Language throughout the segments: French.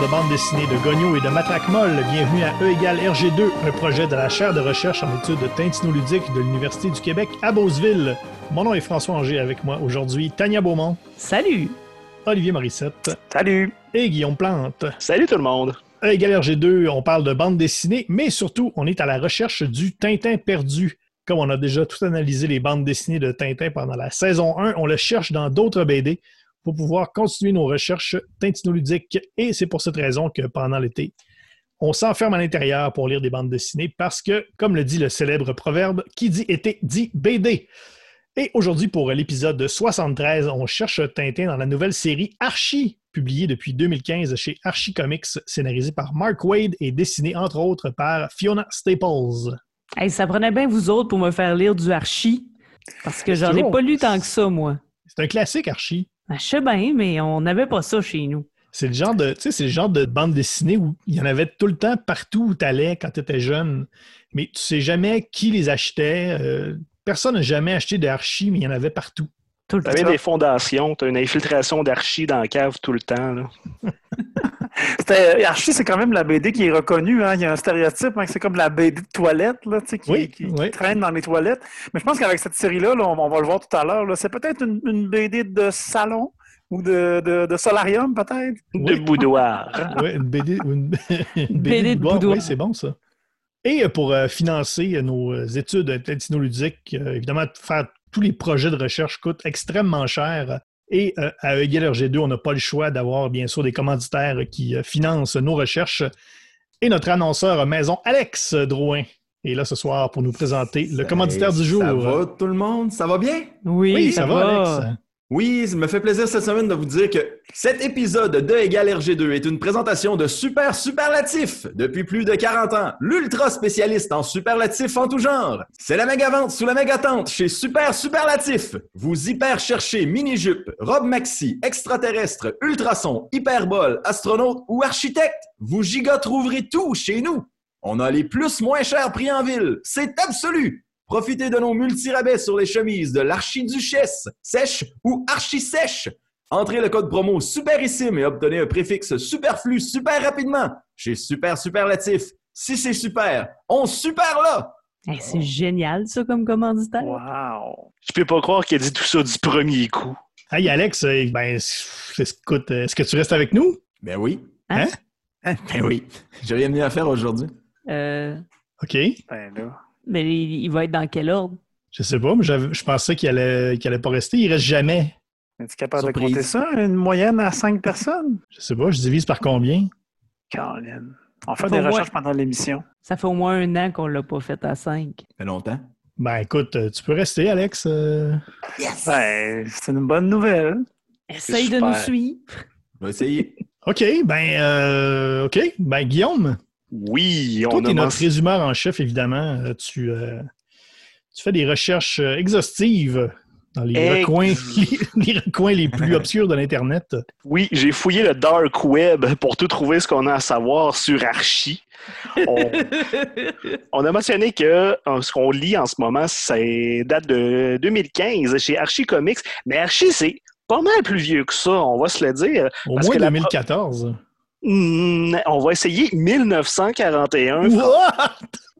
De bande dessinée, de Gogno et de Matraque Molle, bienvenue à E égale RG2, un projet de la chaire de recherche en études tintinoludiques de l'Université du Québec à Beauceville. Mon nom est François Anger avec moi aujourd'hui, Tania Beaumont, Salut! Olivier Morissette Salut! et Guillaume Plante. Salut tout le monde! E égale RG2, on parle de bande dessinée, mais surtout, on est à la recherche du Tintin perdu. Comme on a déjà tout analysé les bandes dessinées de Tintin pendant la saison 1, on le cherche dans d'autres BD pour pouvoir continuer nos recherches tintinoludiques. Et c'est pour cette raison que pendant l'été, on s'enferme à l'intérieur pour lire des bandes dessinées parce que, comme le dit le célèbre proverbe, qui dit été dit BD. Et aujourd'hui, pour l'épisode 73, on cherche Tintin dans la nouvelle série Archie, publiée depuis 2015 chez Archie Comics, scénarisée par Mark Wade et dessinée entre autres par Fiona Staples. Hey, ça prenait bien vous autres pour me faire lire du Archie. Parce que j'en ai pas lu tant que ça, moi. C'est un classique, Archie. Ben, je sais bien, mais on n'avait pas ça chez nous. C'est le genre de, tu sais, c'est le genre de bande dessinée où il y en avait tout le temps partout où tu allais quand tu étais jeune, mais tu sais jamais qui les achetait. euh, personne n'a jamais acheté de Archie, mais il y en avait partout. T'avais temps. des fondations, t'as une infiltration d'archi dans la cave tout le temps. Là. C'était- Archie, c'est quand même la BD qui est reconnue. Hein. Il y a un stéréotype, hein, que c'est comme la BD de toilette là, qui, Oui, qui oui. traîne dans les toilettes. Mais je pense qu'avec cette série-là, là, on, on va le voir tout à l'heure, là, c'est peut-être une, une BD de salon ou de, de, de solarium, peut-être? De Oui. boudoir. Ouais, une BD, une, une BD de boudoir. Oui, c'est bon ça. Et euh, pour euh, financer euh, nos euh, études tintinoludiques, euh, évidemment, faire tous les projets de recherche coûtent extrêmement cher. Et euh, à EGL RG2, on n'a pas le choix d'avoir, bien sûr, des commanditaires qui euh, financent nos recherches. Et notre annonceur maison, Alex Drouin, est là ce soir pour nous présenter le commanditaire du jour. Ça va tout le monde? Ça va bien? Oui, Oui, ça, va, Alex. Oui, ça me fait plaisir cette semaine de vous dire que cet épisode de Égal RG2 est une présentation de Super Superlatif. Depuis plus de 40 ans, l'ultra spécialiste en superlatifs en tout genre. C'est la méga vente sous la méga tente chez Super Superlatif. Vous hyper cherchez mini-jupe, robe maxi, extraterrestre, ultrason, hyperbole, astronaute ou architecte. Vous giga trouverez tout chez nous. On a les plus moins chers prix en ville. C'est absolu. Profitez de nos multirabais sur les chemises de l'archiduchesse, sèche ou archi-sèche. Entrez le code promo SUPERISSIME et obtenez un préfixe superflu super rapidement chez Super Superlatif. Si c'est super, on super là! Hey, c'est génial, ça, comme commanditaire. Wow! Je peux pas croire qu'il a dit tout ça du premier coup. Hey Alex, euh, ben, écoute, euh, est-ce que tu restes avec nous? Ben oui. Hein? Ben oui. J'ai rien mieux à faire aujourd'hui. Euh, OK. Ben là. Mais il, il va être dans quel ordre? Je sais pas, mais je pensais qu'il allait, qu'il allait pas rester. Il reste jamais. Es-tu capable Surprise. de compter ça? Une moyenne à cinq personnes? Je sais pas, je divise par combien? Caroline. On fait des moins- recherches pendant l'émission. Ça fait au moins un an qu'on l'a pas fait à 5. Ça fait longtemps. Ben écoute, euh, tu peux rester, Alex. euh, Ben, c'est une bonne nouvelle. Essaye de nous suivre. Je vais essayer. OK, ben euh, OK. Ben Guillaume, Oui, toi, on tu es a notre mentionné- résumeur en chef, évidemment. Euh, Tu, euh, tu fais des recherches euh, exhaustives dans les Ex- recoins, les, les recoins les plus obscurs de l'Internet. Oui, j'ai fouillé le dark web pour tout trouver ce qu'on a à savoir sur Archie. On, on a mentionné que ce qu'on lit en ce moment, c'est date de 2015 chez Archie Comics, mais Archie, c'est pas mal plus vieux que ça, on va se le dire. Au Parce moins que la 2014. Hmm, on va essayer 1941. What?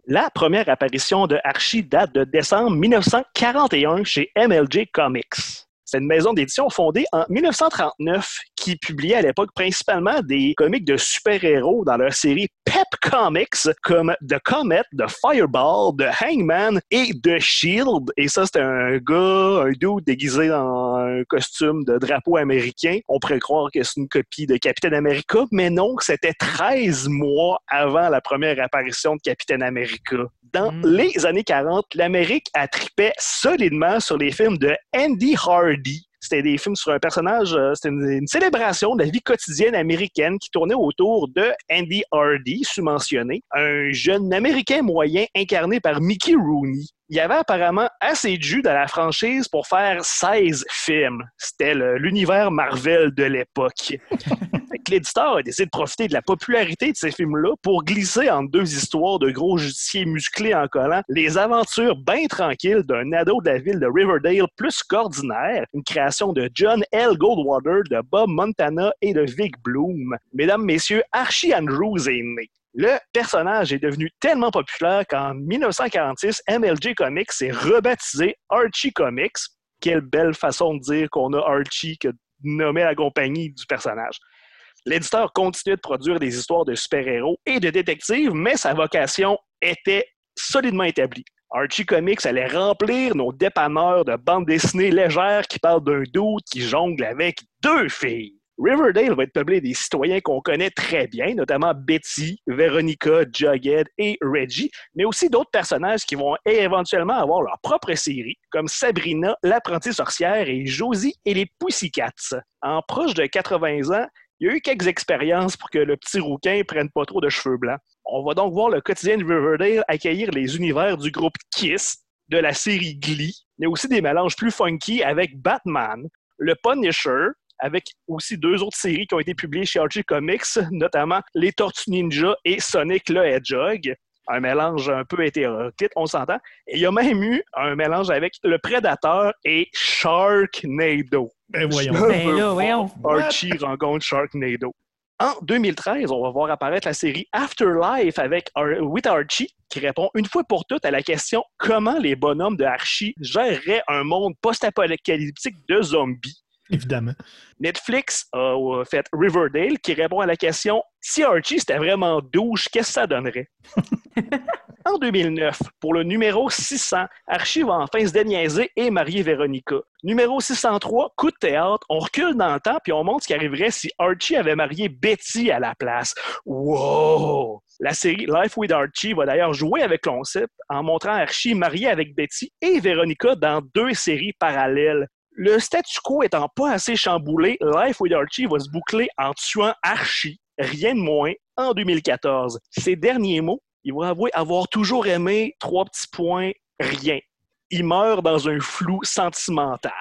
La première apparition de Archie date de décembre 1941 chez MLJ Comics. C'est une maison d'édition fondée en 1939 qui publiait à l'époque principalement des comics de super-héros dans leur série Pep Comics comme The Comet, The Fireball, The Hangman et The Shield. Et ça, c'était un gars, un dude déguisé dans un costume de drapeau américain. On pourrait croire que c'est une copie de Capitaine America, mais non, c'était 13 mois avant la première apparition de Capitaine America. Dans Mm. les années 40, l'Amérique a trippé solidement sur les films de Andy Hardy. C'était des films sur un personnage, euh, c'était une, une célébration de la vie quotidienne américaine qui tournait autour de Andy Hardy, sous-mentionné, un jeune Américain moyen incarné par Mickey Rooney. Il y avait apparemment assez de jus dans la franchise pour faire 16 films. C'était l'univers Marvel de l'époque. L'éditeur a décidé de profiter de la popularité de ces films-là pour glisser entre deux histoires de gros justiciers musclés en collant les aventures bien tranquilles d'un ado de la ville de Riverdale plus qu'ordinaire, une création de John L. Goldwater, de Bob Montana et de Vic Bloom. Mesdames, messieurs, Archie Andrews est né. Le personnage est devenu tellement populaire qu'en 1946, MLJ Comics s'est rebaptisé Archie Comics. Quelle belle façon de dire qu'on a Archie que nommer la compagnie du personnage. L'éditeur continuait de produire des histoires de super-héros et de détectives, mais sa vocation était solidement établie. Archie Comics allait remplir nos dépanneurs de bandes dessinées légères qui parlent d'un doute qui jongle avec deux filles. Riverdale va être peuplé des citoyens qu'on connaît très bien, notamment Betty, Veronica, Jughead et Reggie, mais aussi d'autres personnages qui vont éventuellement avoir leur propre série, comme Sabrina, l'apprentie sorcière et Josie et les Pussycats. En proche de 80 ans, il y a eu quelques expériences pour que le petit rouquin prenne pas trop de cheveux blancs. On va donc voir le quotidien de Riverdale accueillir les univers du groupe Kiss, de la série Glee, mais aussi des mélanges plus funky avec Batman, le Punisher, avec aussi deux autres séries qui ont été publiées chez Archie Comics, notamment Les Tortues Ninja et Sonic le Hedgehog. Un mélange un peu hétéroclite, on s'entend. Et il y a même eu un mélange avec Le Prédateur et Sharknado. Ben voyons. Ben là, voyons. Archie rencontre Sharknado. En 2013, on va voir apparaître la série Afterlife avec Ar- with Archie, qui répond une fois pour toutes à la question comment les bonhommes de Archie géreraient un monde post-apocalyptique de zombies. Évidemment. Netflix a euh, fait Riverdale, qui répond à la question si Archie c'était vraiment douche, qu'est-ce que ça donnerait? En 2009, pour le numéro 600, Archie va enfin se déniaiser et marier Véronica. Numéro 603, coup de théâtre, on recule dans le temps puis on montre ce qui arriverait si Archie avait marié Betty à la place. Wow! La série Life with Archie va d'ailleurs jouer avec le concept en montrant Archie marié avec Betty et Véronica dans deux séries parallèles. Le statu quo étant pas assez chamboulé, Life with Archie va se boucler en tuant Archie, rien de moins, en 2014. Ces derniers mots, il va avouer avoir toujours aimé trois petits points, rien. Il meurt dans un flou sentimental.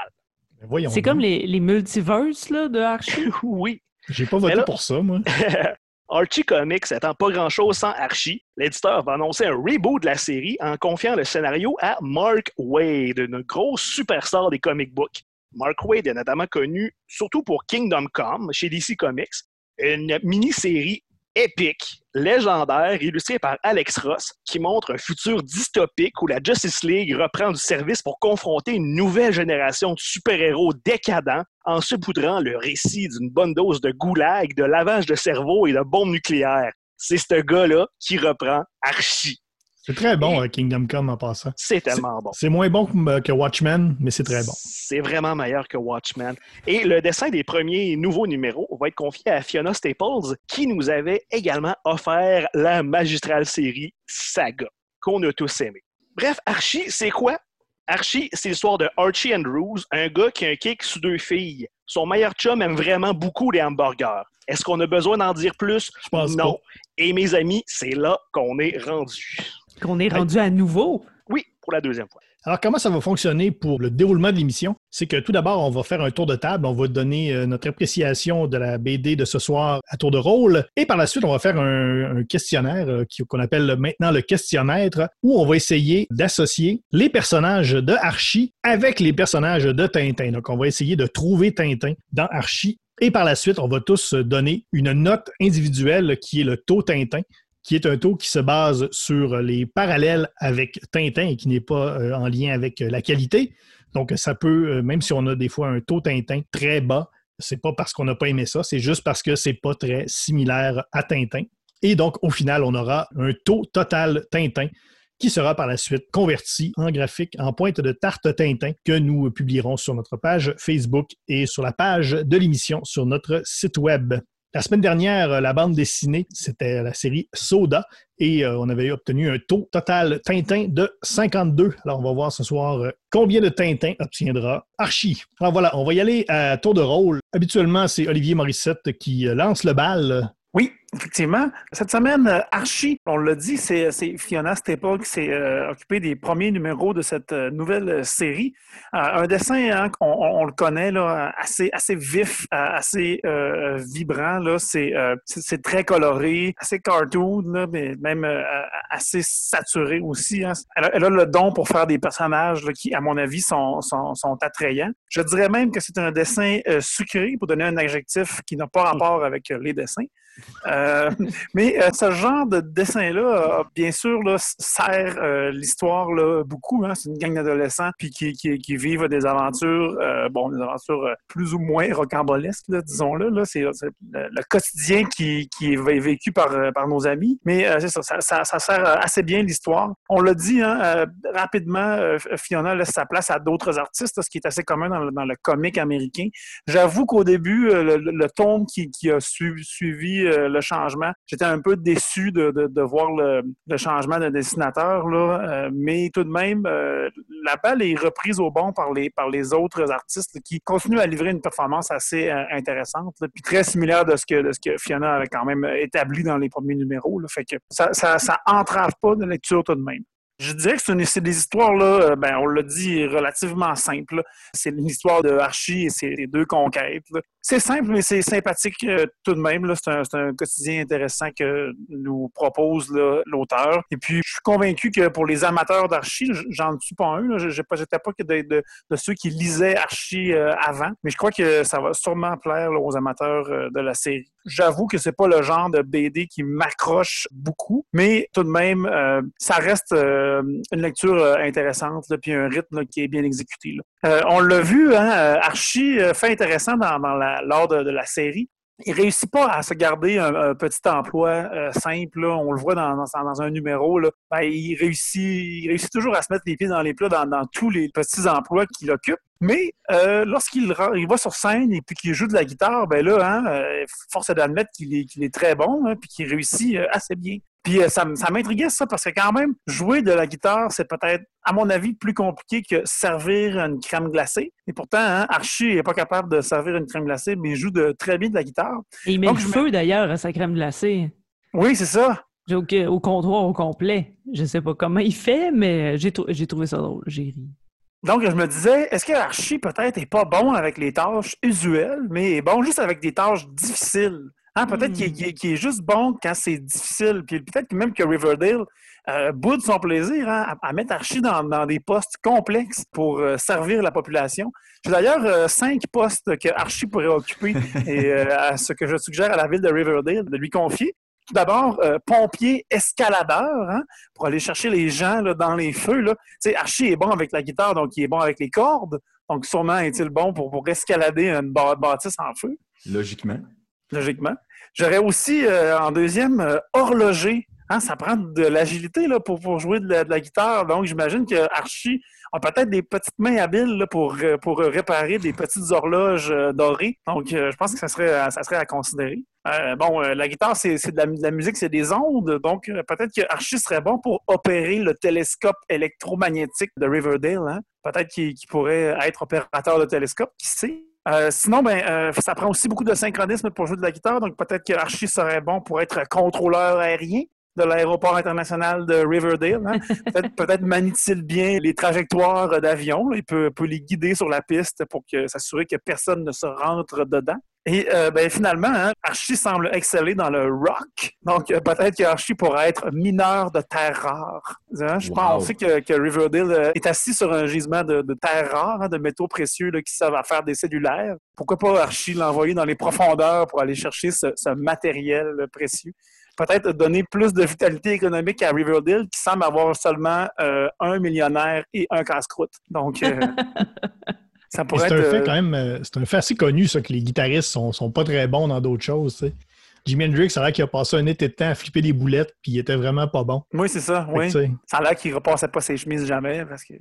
Ben voyons. C'est comme les, les multiverses là, de Archie. oui. J'ai pas voté là- pour ça, moi. Archie Comics étant pas grand-chose sans Archie, l'éditeur va annoncer un reboot de la série en confiant le scénario à Mark Wade, une grosse superstar des comic books. Mark Wade est notamment connu surtout pour Kingdom Come chez DC Comics, une mini-série épique, légendaire, illustrée par Alex Ross, qui montre un futur dystopique où la Justice League reprend du service pour confronter une nouvelle génération de super-héros décadents en saupoudrant le récit d'une bonne dose de goulag, de lavage de cerveau et de bombes nucléaires. C'est ce gars-là qui reprend Archie. C'est très bon, euh, Kingdom Come, en passant. C'est tellement bon. C'est moins bon que, que Watchmen, mais c'est très bon. C'est vraiment meilleur que Watchmen. Et le dessin des premiers nouveaux numéros va être confié à Fiona Staples, qui nous avait également offert la magistrale série Saga, qu'on a tous aimé. Bref, Archie, c'est quoi? Archie, c'est l'histoire de Archie Andrews, un gars qui a un kick sous deux filles. Son meilleur chum aime vraiment beaucoup les hamburgers. Est-ce qu'on a besoin d'en dire plus? Je pense non. pas. Et mes amis, c'est là qu'on est rendu. Qu'on est rendu à nouveau. Oui, pour la deuxième fois. Alors, comment ça va fonctionner pour le déroulement de l'émission? C'est que tout d'abord, on va faire un tour de table, on va donner euh, notre appréciation de la BD de ce soir à tour de rôle, et par la suite, on va faire un, un questionnaire euh, qu'on appelle maintenant le questionnaire, où on va essayer d'associer les personnages de Archie avec les personnages de Tintin. Donc, on va essayer de trouver Tintin dans Archie, et par la suite, on va tous donner une note individuelle qui est le taux Tintin qui est un taux qui se base sur les parallèles avec Tintin et qui n'est pas euh, en lien avec euh, la qualité. Donc, ça peut, euh, même si on a des fois un taux Tintin très bas, c'est pas parce qu'on n'a pas aimé ça, c'est juste parce que c'est pas très similaire à Tintin. Et donc, au final, on aura un taux total Tintin qui sera par la suite converti en graphique en pointe de tarte Tintin que nous publierons sur notre page Facebook et sur la page de l'émission sur notre site web. La semaine dernière, euh, la bande dessinée, c'était la série Soda et euh, on avait obtenu un taux total Tintin de 52. Alors, on va voir ce soir euh, combien de Tintin obtiendra Archie. Alors voilà, on va y aller à tour de rôle. Habituellement, c'est Olivier Morissette qui lance le bal. Oui, effectivement. Cette semaine, euh, Archie, on l'a dit, c'est c'est Fiona Staple qui s'est euh, occupée des premiers numéros de cette euh, nouvelle euh, série. Euh, un dessin, hein, on, le connaît, là, assez, assez vif, euh, assez euh, vibrant. C'est euh, très coloré, assez cartoon, mais même euh, assez saturé aussi. hein. Elle, a, le don pour faire des personnages qui, à mon avis, sont, sont, attrayants. Je dirais même que c'est un dessin euh, sucré, pour donner un adjectif qui n'a pas rapport avec euh, les dessins. Euh, mais euh, ce genre de dessin-là, euh, bien sûr, là, sert euh, l'histoire beaucoup. Hein. C'est une gang d'adolescents puis qui, qui, vivent des aventures, euh, bon, des aventures euh, plus ou moins rocambolesques, disons-le. Là. C'est, le, quotidien qui, qui est vécu par, euh, par nos amis. Mais euh, ça, sert euh, assez bien l'histoire. On l'a dit hein, euh, rapidement, euh, Fiona laisse sa place à d'autres artistes, ce qui est assez commun dans le, dans comic américain. J'avoue qu'au début, euh, le, le, qui, qui a su- suivi euh, le changement, j'étais un peu déçu de, voir le, changement de dessinateur, euh, mais tout de même, euh, la balle est reprise au bon par les, autres artistes qui continuent à livrer une performance assez euh, intéressante, puis très similaire de ce, que, Fiona avait quand même établi dans les premiers numéros. Fait que ça, ça, ça entrave pas de lecture tout de même. Je dirais que c'est une- des histoires, là, euh, ben, on l'a dit, relativement simples. C'est l'histoire de Archie et ses deux conquêtes. C'est simple, mais c'est sympathique euh, tout de même. C'est un, un quotidien intéressant que nous propose l'auteur. Et puis, je suis convaincu que pour les amateurs d'Archie, j'en suis pas un. Je n'étais pas que de, de- de ceux qui lisaient Archie euh, avant, mais je crois que ça va sûrement plaire là, aux amateurs euh, de la série. J'avoue que c'est pas le genre de BD qui m'accroche beaucoup, mais tout de même, euh, ça reste euh, une lecture euh, intéressante, là, un rythme qui est bien exécuté. là. Euh, on l'a vu, hein, euh, Archie fait intéressant dans, dans la, lors de la série. Il réussit pas à se garder un, petit emploi euh, simple. là. On le voit dans, dans, dans un numéro. Là. Ben, il, réussit, il réussit toujours à se mettre les pieds dans les plats dans, dans tous les petits emplois qu'il occupe. Mais euh, lorsqu'il il va sur scène et puis qu'il joue de la guitare, ben là, hein, euh, force est d'admettre qu'il est, est très bon hein, qu'il réussit euh, assez bien. Puis euh, ça, m'intriguait ça parce que quand même, jouer de la guitare, c'est peut-être, à mon avis, plus compliqué que servir une crème glacée. Et pourtant, hein, Archie n'est pas capable de servir une crème glacée, mais il joue de, très bien de la guitare. Et il met Donc, le feu d'ailleurs à sa crème glacée. Oui, c'est ça. Au, au comptoir au complet. Je sais pas comment il fait, mais j'ai trouvé ça drôle. J'ai ri. Donc, je me disais, est-ce que Archie peut-être est pas bon avec les tâches usuelles, mais est bon juste avec des tâches difficiles? Hein, peut-être Hmm. qu'il est, juste bon quand c'est difficile. Puis peut-être que même que Riverdale euh, boude son plaisir hein, à, à mettre Archie dans, dans des postes complexes pour euh, servir la population. J'ai d'ailleurs euh, cinq postes que Archie pourrait occuper et euh, à ce que je suggère à la ville de Riverdale de lui confier. Tout d'abord, pompier escaladeur, hein, pour aller chercher les gens là, dans les feux. Là. Archie est bon avec la guitare, donc il est bon avec les cordes. Donc, sûrement est-il bon pour, pour escalader une bâ- bâtisse en feu, Logiquement. logiquement. J'aurais aussi, euh, en deuxième, euh, horloger. Hein, ça prend de l'agilité là, pour, pour jouer de la, guitare. Donc, j'imagine que Archie a peut-être des petites mains habiles là, pour, euh, pour réparer des petites horloges euh, dorées. Donc, je pense que ça serait, ça serait à considérer. Euh, bon, la guitare, c'est c'est de, la- musique, c'est des ondes. Donc, peut-être que Archie serait bon pour opérer le télescope électromagnétique de Riverdale. hein. Peut-être qu'il qu'il pourrait être opérateur de télescope, qui sait? Euh, sinon, ben, euh, ça prend aussi beaucoup de synchronisme pour jouer de la guitare. Donc, peut-être que Archie serait bon pour être contrôleur aérien de l'aéroport international de Riverdale. hein. Peut-être peut manie-t-il bien les trajectoires d'avion. Il peut, peut les guider sur la piste pour que- s'assurer que personne ne se rentre dedans. Et euh, ben, finalement, hein, Archie semble exceller dans le rock. Donc, euh, peut-être qu'Archie pourrait être mineur de terres rares. Hein, je Wow. pense aussi que, que Riverdale euh, est assis sur un gisement de, de terres rares, hein, de métaux précieux là, qui servent à faire des cellulaires. Pourquoi pas Archie l'envoyer dans les profondeurs pour aller chercher ce, ce matériel euh, précieux? Peut-être donner plus de vitalité économique à Riverdale, qui semble avoir seulement euh, un millionnaire et un casse-croûte. Donc, euh, ça pourrait C'est un être... fait euh, quand même, euh, c'est un fait assez connu, ça, que les guitaristes sont, sont pas très bons dans d'autres choses. tu sais. Jimi Hendrix, c'est vrai qu'il a passé un été de temps à flipper des boulettes, puis il était vraiment pas bon. Oui, c'est ça, oui. Ça a l'air qu'il repassait pas ses chemises jamais, parce que...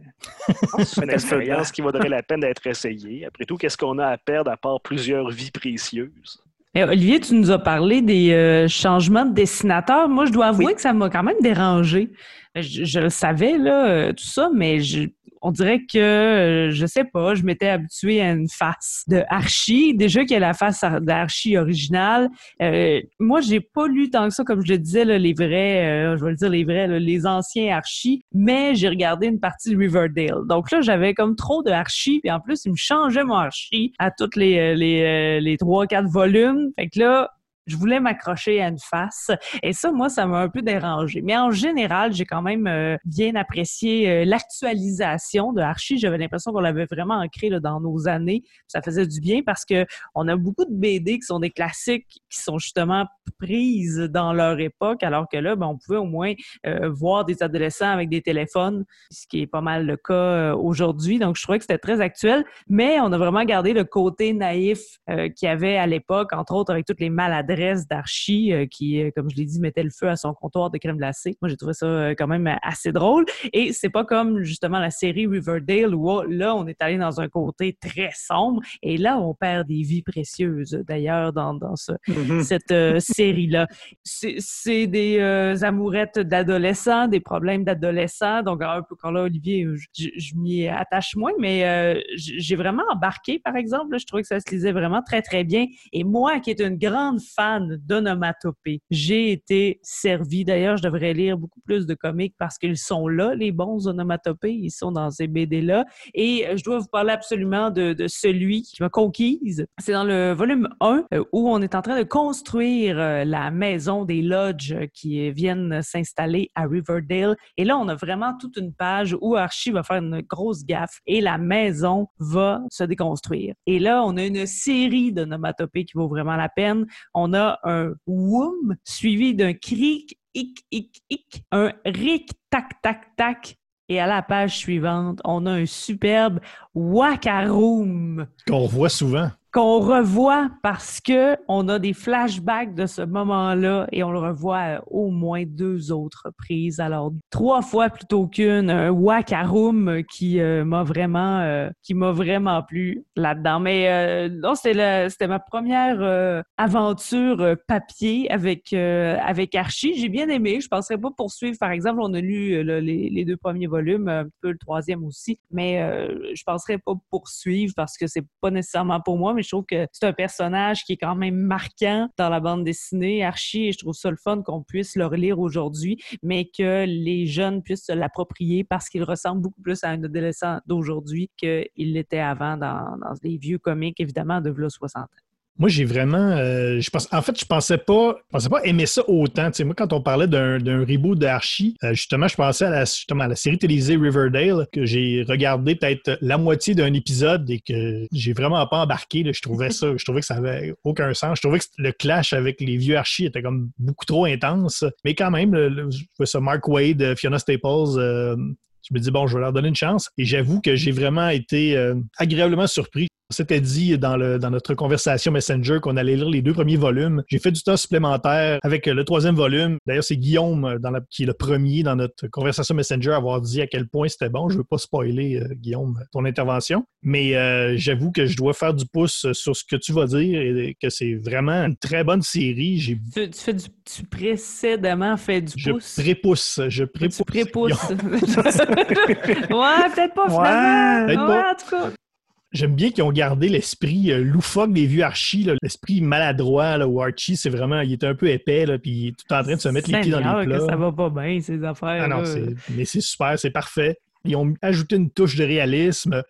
C'est une expérience qui vaudrait la peine d'être essayée. Après tout, qu'est-ce qu'on a à perdre à part plusieurs vies précieuses? Eh, Olivier, tu nous as parlé des euh, changements de dessinateur. Moi, je dois avouer que ça m'a quand même dérangé. Je, je le savais, là, tout ça, mais je, on dirait que, euh, je sais pas, je m'étais habituée à une face de Archie. Déjà qu'il y a la face d'Archie originale. Euh, moi, j'ai pas lu tant que ça, comme je le disais, là, les vrais, euh, je vais le dire les vrais, les anciens Archie, mais j'ai regardé une partie de Riverdale. Donc là, j'avais comme trop de Archie, puis en plus, il me changeait mon Archie à toutes les, euh, les, euh, les 3-4 volumes. Fait que là, je voulais m'accrocher à une face. Et ça, moi, ça m'a un peu dérangé. Mais en général, j'ai quand même euh, bien apprécié euh, l'actualisation de Archie. J'avais l'impression qu'on l'avait vraiment ancré là, dans nos années. Ça faisait du bien parce que on a beaucoup de BD qui sont des classiques qui sont justement prises dans leur époque, alors que là, ben, on pouvait au moins euh, voir des adolescents avec des téléphones, ce qui est pas mal le cas aujourd'hui. Donc, je trouvais que c'était très actuel, mais on a vraiment gardé le côté naïf qu'il y avait à l'époque, entre autres avec toutes les maladresses d'Archie euh, qui, euh, comme je l'ai dit, mettait le feu à son comptoir de crème glacée. Moi, j'ai trouvé ça euh, quand même assez drôle. Et c'est pas comme justement la série Riverdale où oh, là, on est allé dans un côté très sombre et là, on perd des vies précieuses d'ailleurs dans, dans ce, Mhm. cette euh, série-là. C'est des euh, amourettes d'adolescents, des problèmes d'adolescents. Donc, un peu quand là, Olivier, je, je m'y attache moins, mais euh, j'ai vraiment embarqué, par exemple. là. je trouvais que ça se lisait vraiment très, très bien. Et moi, qui est une grande fan d'onomatopée, j'ai été servi. D'ailleurs, je devrais lire beaucoup plus de comics parce qu'ils sont là, les bons onomatopées. Ils sont dans ces BD-là. Et euh, je dois vous parler absolument de, celui qui m'a conquise. C'est dans le volume 1 euh, où on est en train de construire euh, la maison des lodges qui viennent s'installer à Riverdale. Et là, on a vraiment toute une page où Archie va faire une grosse gaffe et la maison va se déconstruire. Et là, on a une série de nomatopées qui vaut vraiment la peine. On un woum suivi d'un cric, hic, hic, hic, un ric, tac, tac, tac. Et à la page suivante, on a un superbe wakaroom Qu'on revoit souvent. Qu'on revoit parce que on a des flashbacks de ce moment-là et on le revoit à au moins deux autres reprises. Alors trois fois plutôt qu'une, un wakaroom qui euh, m'a vraiment euh, qui m'a vraiment plu là-dedans. Mais euh, non, c'était ma première euh, aventure euh, papier avec euh, avec Archie. J'ai bien aimé. Je penserais pas poursuivre. Par exemple, on a lu euh, les, les deux premiers volumes, un peu le troisième aussi, mais euh, je penserais pas poursuivre parce que c'est pas nécessairement pour moi. Mais je trouve que c'est un personnage qui est quand même marquant dans la bande dessinée, Archie, et je trouve ça le fun qu'on puisse le relire aujourd'hui, mais que les jeunes puissent se l'approprier parce qu'il ressemble beaucoup plus à un adolescent d'aujourd'hui qu'il l'était avant dans, dans les vieux comics, évidemment, de v'là 60 ans. Moi, j'ai vraiment. euh, je pense, en fait, je pensais pas, je pensais pas aimer ça autant. Tu sais, moi, quand on parlait d'un reboot d'Archie, euh, justement, je pensais à la, justement, à la série télévisée Riverdale, que j'ai regardé peut-être la moitié d'un épisode et que j'ai vraiment pas embarqué. là. Je trouvais ça, je trouvais que ça avait aucun sens. Je trouvais que le clash avec les vieux Archie était comme beaucoup trop intense. Mais quand même, le, je trouvais ça Mark Wade, Fiona Staples. euh, je me dis, bon, je vais leur donner une chance. Et j'avoue que j'ai vraiment été euh, agréablement surpris. On s'était dit dans, le, dans notre conversation Messenger qu'on allait lire les deux premiers volumes. J'ai fait du temps supplémentaire avec le troisième volume. D'ailleurs, c'est Guillaume euh, dans la- qui est le premier dans notre conversation Messenger à avoir dit à quel point c'était bon. Je ne veux pas spoiler, euh, Guillaume, ton intervention. Mais euh, j'avoue que je dois faire du pouce sur ce que tu vas dire et que c'est vraiment une très bonne série. J'ai Tu, tu fais du, tu précédemment fait du je pouce? prépousse. Je prépousse. Tu prépousses. ouais, peut-être pas Ouais. finalement. Peut-être Ouais, pas. en tout cas. J'aime bien qu'ils ont gardé l'esprit euh, loufoque des vieux Archie, l'esprit maladroit, là, où Archie, c'est vraiment, il est un peu épais, là, puis il est tout en train de se mettre les pieds dans les que plats. ça va pas bien, ces affaires. Ah non, c'est- mais c'est super, c'est parfait. Ils ont ajouté une touche de réalisme.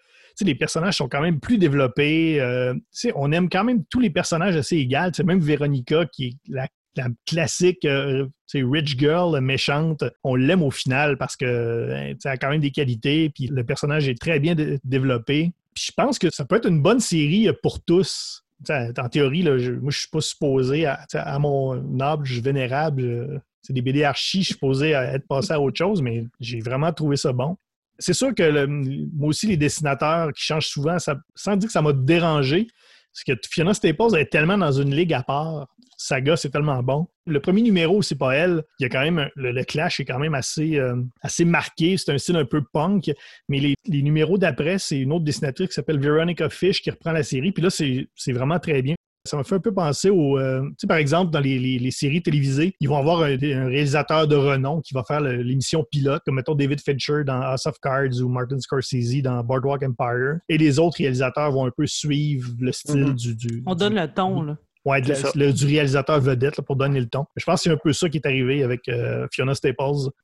Les personnages sont quand même plus développés. Euh, on aime quand même tous les personnages assez égaux. Sais, même Véronica, qui est la, la classique euh, rich girl méchante, on l'aime au final parce que sais, elle a quand même des qualités, puis le personnage est très bien dé- développé. Je pense que ça peut être une bonne série pour tous. En théorie, là, je, moi, je suis pas supposé, à, tu sais, à mon âge vénérable, euh, c'est des BD archi, je suis supposé à être passé à autre chose, mais j'ai vraiment trouvé ça bon. C'est sûr que moi aussi, les dessinateurs qui changent souvent, sans dire que ça m'a dérangé, parce que Fiona Staples est tellement dans une ligue à part. Saga, c'est tellement bon. Le premier numéro, c'est pas elle. Il y a quand même le, le clash est quand même assez, euh, assez marqué. C'est un style un peu punk. Mais les, les numéros d'après, c'est une autre dessinatrice qui s'appelle Veronica Fish qui reprend la série. Puis là, c'est c'est vraiment très bien. Ça m'a fait un peu penser au. euh, tu sais, par exemple, dans les, les- les séries télévisées, ils vont avoir un, un réalisateur de renom qui va faire l'émission pilote, comme mettons David Fincher dans House of Cards ou Martin Scorsese dans Boardwalk Empire. Et les autres réalisateurs vont un peu suivre le style Mhm. du, du- On du- donne le ton, là. Ouais, de la- le- du réalisateur vedette là, pour donner le ton. Je pense que c'est un peu ça qui est arrivé avec euh, Fiona Staples.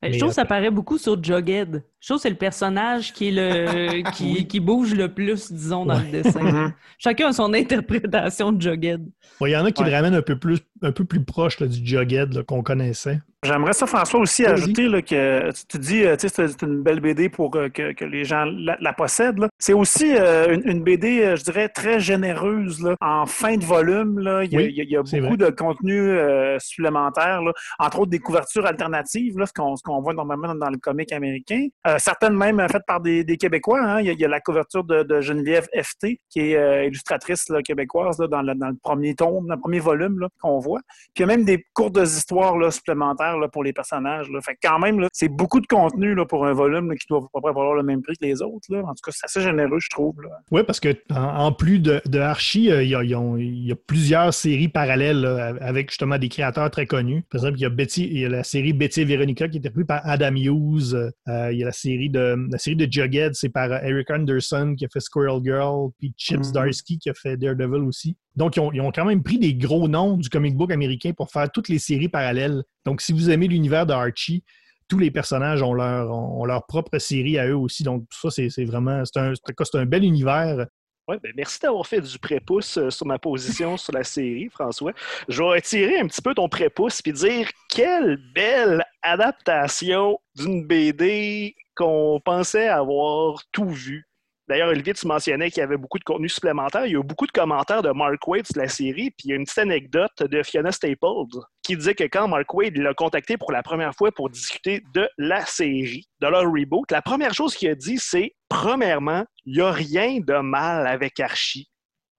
Ben, Mais, je trouve que euh, ça paraît beaucoup sur Jughead. Je trouve que c'est le personnage qui est le qui, qui bouge le plus, disons, dans Ouais. le dessin. Mhm. Chacun a son interprétation de Jughead. ouais, Il y en a qui Ouais. le ramènent un peu plus, un peu plus proche là, du Jughead qu'on connaissait. J'aimerais ça, François, aussi ajouter là, que tu, dis euh, tu sais, c'est une belle BD pour euh, que, que les gens la, la possèdent. C'est aussi euh, une, une BD, je dirais, très généreuse. là. En fin de volume, là, il y a, Oui, il y beaucoup de contenu euh, supplémentaire, là. entre autres des couvertures alternatives, là, ce qu'on voit normalement dans, le comic américain. Euh, certaines même faites par des, des Québécois. hein. Il, y a, il y a la couverture de, de Geneviève FT, qui est illustratrice québécoise dans, le, dans le premier tome, dans le premier volume qu'on voit. Puis il y a même des courtes histoires là, supplémentaires là, pour les personnages. Là. Fait que quand même, c'est beaucoup de contenu là, pour un volume là, qui doit à peu près valoir le même prix que les autres. Là. En tout cas, c'est assez généreux, je trouve. Là. Oui, parce que en, en plus de, de Archie, euh, il y, a, ils ont- il y a plusieurs séries parallèles là, avec justement des créateurs très connus. Par exemple, il y a Betty, il y a la série Betty et Veronica qui est reprise par Adam Hughes. Euh, il y a la série de la série de Jughead, c'est par euh, Eric Anderson qui a fait Squirrel Girl, puis Chips Mhm. Darsky qui a fait Daredevil aussi. Donc, ils ont, quand même pris des gros noms du comic book américain pour faire toutes les séries parallèles. Donc, si vous aimez l'univers de Archie, tous les personnages ont leur, propre série à eux aussi. Donc, ça, c'est vraiment c'est un, un bel univers. Ouais, ben merci d'avoir fait du prépuce euh, sur ma position sur la série, François. Je vais tirer un petit peu ton prépuce puis dire quelle belle adaptation d'une BD qu'on pensait avoir tout vu. D'ailleurs, Olivier, tu mentionnais qu'il y avait beaucoup de contenu supplémentaire. Il y a eu beaucoup de commentaires de Mark Wade sur la série, puis il y a une petite anecdote de Fiona Staples qui disait que quand Mark Wade l'a contacté pour la première fois pour discuter de la série, de leur reboot, la première chose qu'il a dit, c'est premièrement, il n'y a rien de mal avec Archie.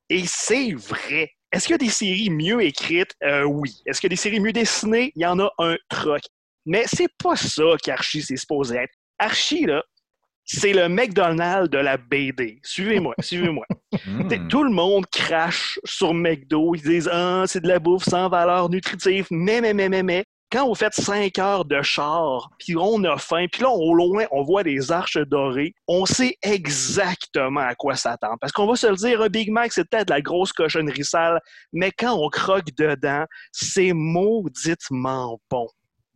Et c'est vrai. Est-ce qu'il y a des séries mieux écrites? Euh, oui. Est-ce qu'il y a des séries mieux dessinées? Il y en a un troc. Mais c'est pas ça qu'Archie c'est supposé être. Archie, là, c'est le McDonald's de la BD. Suivez-moi, suivez-moi. Hmm. Tout le monde crache sur McDo. Ils disent Ah, c'est de la bouffe sans valeur nutritive. Mais, mais, mais, mais, mais. Quand vous faites 5 heures de char, puis on a faim, puis là, au loin, on voit des arches dorées, on sait exactement à quoi s'attendre. Parce qu'on va se le dire, un Big Mac, c'est peut-être de la grosse cochonnerie sale, mais quand on croque dedans, c'est mauditement bon.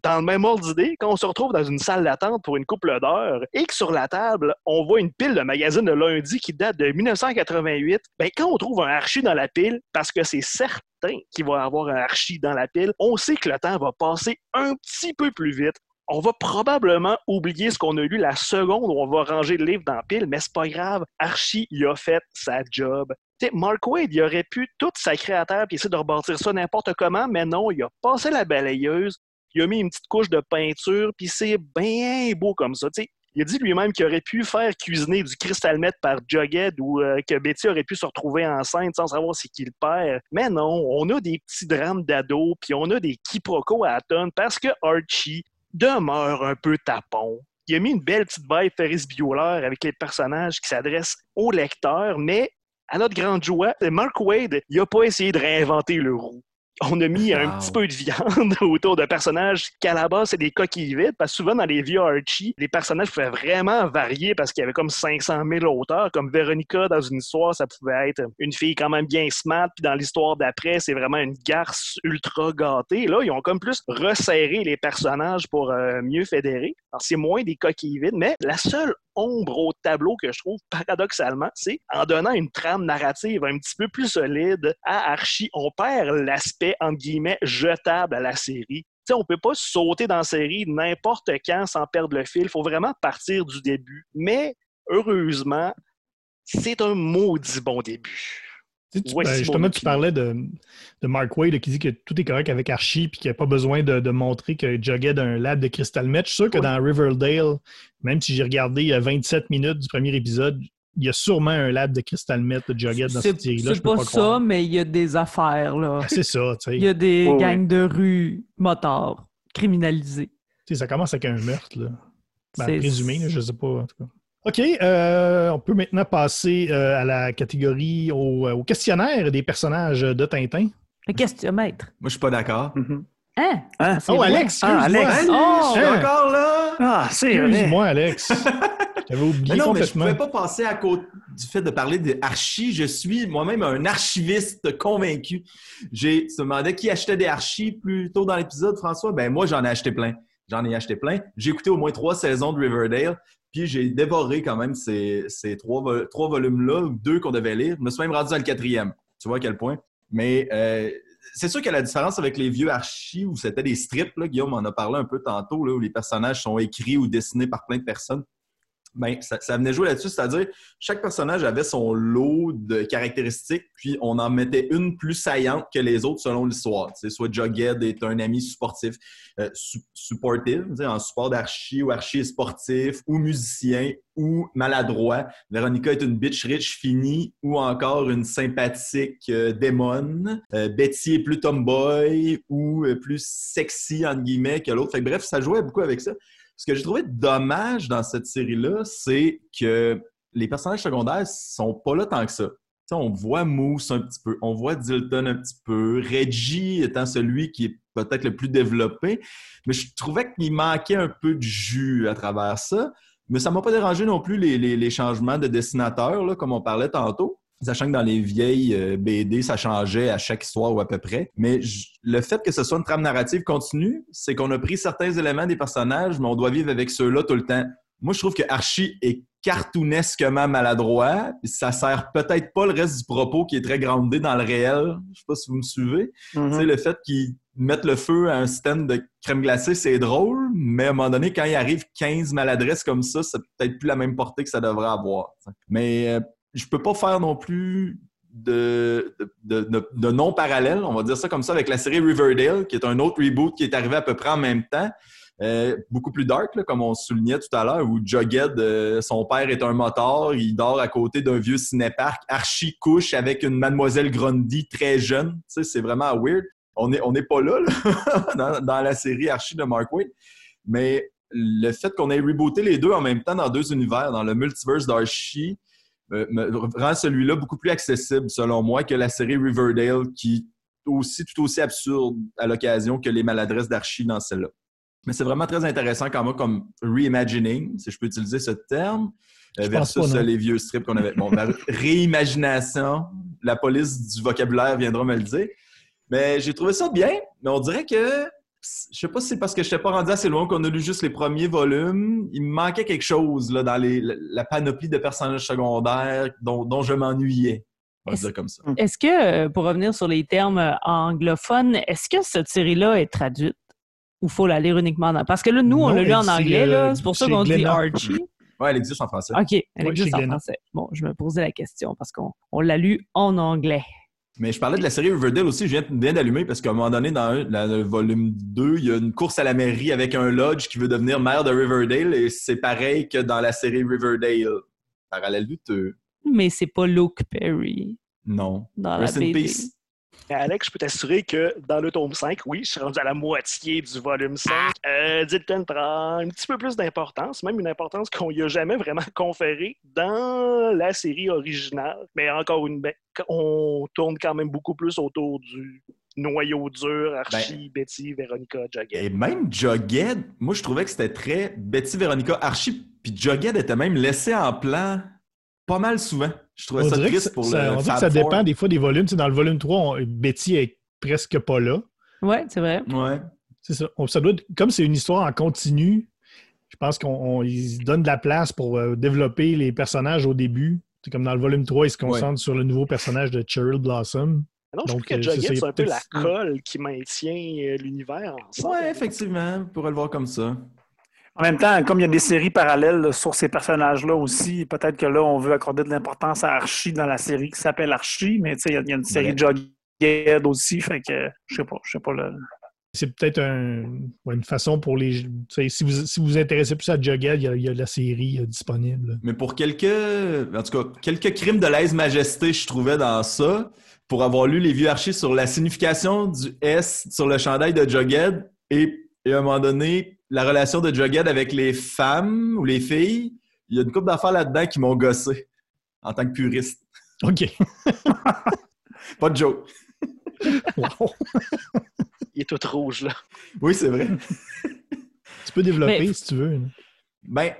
Dans le même ordre d'idée, quand on se retrouve dans une salle d'attente pour une couple d'heures et que sur la table, on voit une pile de magazines de lundi qui date de 1988, ben quand on trouve un archi dans la pile, parce que c'est certain qu'il va y avoir un archi dans la pile, on sait que le temps va passer un petit peu plus vite. On va probablement oublier ce qu'on a lu la seconde où on va ranger le livre dans la pile, mais c'est pas grave. Archie, a fait sa job. T'sais, Mark Wade, il aurait pu tout sacrer à terre et essayer de rebâtir ça n'importe comment, mais non, il a passé la balayeuse, il a mis une petite couche de peinture, puis c'est bien beau comme ça. Il a dit lui-même qu'il aurait pu faire cuisiner du cristal meth par Jughead ou euh, que Betty aurait pu se retrouver enceinte sans savoir c'est qui le père. Mais non, on a des petits drames d'ado, puis on a des quiproquos à tonne parce que Archie demeure un peu tapon. Il a mis une belle petite vibe Ferris Bueller avec les personnages qui s'adressent au lecteur, mais à notre grande joie, Mark Wade, il n'a pas essayé de réinventer le roue on a mis un petit peu de viande autour de personnages qu'à la base, c'est des coquilles vides, parce que souvent, dans les vieux Archie, les personnages pouvaient vraiment varier parce qu'il y avait comme 500 000 auteurs. Comme Veronica, dans une histoire, ça pouvait être une fille quand même bien smart, puis dans l'histoire d'après, c'est vraiment une garce ultra gâtée. Là, ils ont comme plus resserré les personnages pour euh, mieux fédérer. Alors, c'est moins des coquilles vides, mais la seule ombre au tableau que je trouve paradoxalement, c'est en donnant une trame narrative un petit peu plus solide à Archie, on perd l'aspect entre guillemets jetable à la série. Tu sais, on peut pas sauter dans la série n'importe quand sans perdre le fil. Il faut vraiment partir du début. Mais heureusement, c'est un maudit bon début. Tu sais, tu- ben, c'est justement, tu parlais de, de Mark Wade qui dit que tout est correct avec Archie puis qu'il n'y a pas besoin de, de montrer que Jughead a un lab de Crystal Meth. Je suis sûr que Oui. dans Riverdale, même si j'ai regardé il y a 27 minutes du premier épisode, il y a sûrement un lab de Crystal Meth de Jughead dans cette série-là. je c'est pas, pas ça, croire. mais il y a des affaires, là. Ben, c'est ça, tu sais. Il y a des Oui, oui. gangs de rue motards criminalisés. Tu sais, Ça commence avec un meurtre, là. Ben, C'est- présumé, là, je sais pas. En tout cas. OK, euh, on peut maintenant passer euh, à la catégorie au, au questionnaire des personnages de Tintin. Le questionnaire. Moi, je suis pas d'accord. Hein? Hein? C'est Oh, vrai. Alex, Ah, excuse-moi. Alex. Oh! je suis Hein? encore là! Ah, c'est vrai. Excuse-moi, Alex. J'avais Mais oublié non, mais je complètement. pouvais pas passer à côté du fait de parler d'archi. Je suis moi-même un archiviste convaincu. J'ai, tu te demandais qui achetait des archis plus tôt dans l'épisode, François? Ben, moi, j'en ai acheté plein. J'en ai acheté plein. J'ai écouté au moins trois saisons de Riverdale, puis j'ai dévoré quand même ces, trois, vo- trois volumes-là, deux qu'on devait lire. Je me suis même rendu dans le quatrième. Tu vois à quel point? Mais euh, c'est sûr que la différence avec les vieux archis où c'était des strips, là, Guillaume en a parlé un peu tantôt, là, où les personnages sont écrits ou dessinés par plein de personnes. Ben, ça, venait jouer là-dessus, c'est-à-dire chaque personnage avait son lot de caractéristiques, puis on en mettait une plus saillante que les autres selon l'histoire. Sais, soit Jughead est un ami sportif, euh, su- supportive, en support d'archi ou archi sportif, ou musicien, ou maladroit. Véronica est une bitch riche finie, ou encore une sympathique euh, démon. Euh, Betty est plus tomboy, ou euh, plus sexy, entre guillemets, que l'autre. Fait bref, ça jouait beaucoup avec ça. Ce que j'ai trouvé dommage dans cette série-là, c'est que les personnages secondaires sont pas là tant que ça. On voit Moose un petit peu, on voit Dilton un petit peu, Reggie étant celui qui est peut-être le plus développé, mais je trouvais qu'il manquait un peu de jus à travers ça. Mais ça m'a pas dérangé non plus les, les- les changements de dessinateurs, là, comme on parlait tantôt. Sachant que dans les vieilles euh, BD, ça changeait à chaque histoire ou à peu près. Mais le fait que ce soit une trame narrative continue, c'est qu'on a pris certains éléments des personnages, mais on doit vivre avec ceux-là tout le temps. Moi, je trouve que Archie est cartoonesquement maladroit. Ça sert peut-être pas le reste du propos qui est très groundé dans le réel. Je sais pas si vous me suivez. Mhm. Tu sais, le fait qu'ils mettent le feu à un stand de crème glacée, c'est drôle, mais à un moment donné, quand il arrive 15 maladresses comme ça, c'est peut-être plus la même portée que ça devrait avoir. Mais euh, je peux pas faire non plus de, de, non-parallèle, on va dire ça comme ça, avec la série Riverdale, qui est un autre reboot qui est arrivé à peu près en même temps. Euh, beaucoup plus dark, comme on soulignait tout à l'heure, où Jughead, euh, son père est un motard, il dort à côté d'un vieux cinéparc, Archie couche avec une mademoiselle Grundy très jeune. C'est vraiment weird. On n'est on est pas là, là, dans, dans la série Archie de Mark Waid, mais le fait qu'on ait rebooté les deux en même temps dans deux univers, dans le multiverse d'Archie, euh, me rend celui-là beaucoup plus accessible, selon moi, que la série Riverdale, qui est aussi tout aussi absurde à l'occasion que les maladresses d'Archie dans celle-là. Mais c'est vraiment très intéressant quand même comme reimagining, si je peux utiliser ce terme, euh, versus pas, les vieux strips qu'on avait. Bon, la réimagination, la police du vocabulaire viendra me le dire. Mais j'ai trouvé ça bien, mais on dirait que je sais pas si c'est parce que je n'étais pas rendu assez loin qu'on a lu juste les premiers volumes. Il me manquait quelque chose là, dans les- la, panoplie de personnages secondaires dont, dont je m'ennuyais. On va dire comme ça. Est-ce que, euh, pour revenir sur les termes euh, anglophones, est-ce que cette série-là est traduite? Ou faut la lire uniquement en Parce que là, nous, on l'a lu en anglais, euh, là. C'est pour ça qu'on dit. Archie. Ouais, elle existe en français. OK, elle Ouais, existe en français. Bon, je me posais la question parce qu'on on l'a lu en anglais. Mais je parlais de la série Riverdale aussi, je viens, d'allumer parce qu'à un moment donné, dans le volume 2, il y a une course à la mairie avec un lodge qui veut devenir maire de Riverdale et c'est pareil que dans la série Riverdale. Parallèle douteux. Mais c'est pas Luke Perry Non. dans Rest la in BD. peace. Mais Alex, je peux t'assurer que dans le tome 5, oui, je suis rendu à la moitié du volume 5. Euh, Dilton prend un petit peu plus d'importance, même une importance qu'on lui a jamais vraiment conférée dans la série originale. Mais encore une bête, on tourne quand même beaucoup plus autour du noyau dur, Archie, Betty, Véronica, Jughead. Et même Jughead, moi je trouvais que c'était très Betty, Véronica, Archie, puis Jughead était même laissé en plan pas mal souvent. Je trouvais On ça dirait que triste ça, pour ça- le on dirait que ça Four. dépend des fois des volumes. Tu sais, dans le volume 3, on- Betty est presque pas là. Ouais, c'est vrai. Ouais. C'est ça. On- ça doit être- comme c'est une histoire en continu, je pense qu'ils donnent de la place pour euh, développer les personnages au début. C'est comme dans le volume 3, ils se concentrent sur le nouveau personnage de Cheryl Blossom. Non, je Donc, trouve que euh, c'est Jughead, un peu la colle qui maintient euh, l'univers ensemble. Ouais, effectivement, on pourrait le voir comme ça. En même temps, comme il y a des séries parallèles là, sur ces personnages-là aussi, peut-être que là, on veut accorder de l'importance à Archie dans la série qui s'appelle Archie, mais tu sais, il y a- il y, a une série de Jughead aussi, fait que je sais pas, je sais pas le. C'est peut-être un- une façon pour les. Si vous, si vous vous intéressez plus à Jughead, il y a, il y a la série euh, disponible. Mais pour quelques, en tout cas, quelques crimes de lèse-majesté, je trouvais dans ça, pour avoir lu les vieux archives sur la signification du S sur le chandail de Jughead et, et à un moment donné, la relation de Jughead avec les femmes ou les filles, il y a une couple d'affaires là-dedans qui m'ont gossé en tant que puriste. OK. Pas de joke. Wow. Il est tout rouge, là. Oui, c'est vrai. Tu peux développer Mais- si tu veux. Ben,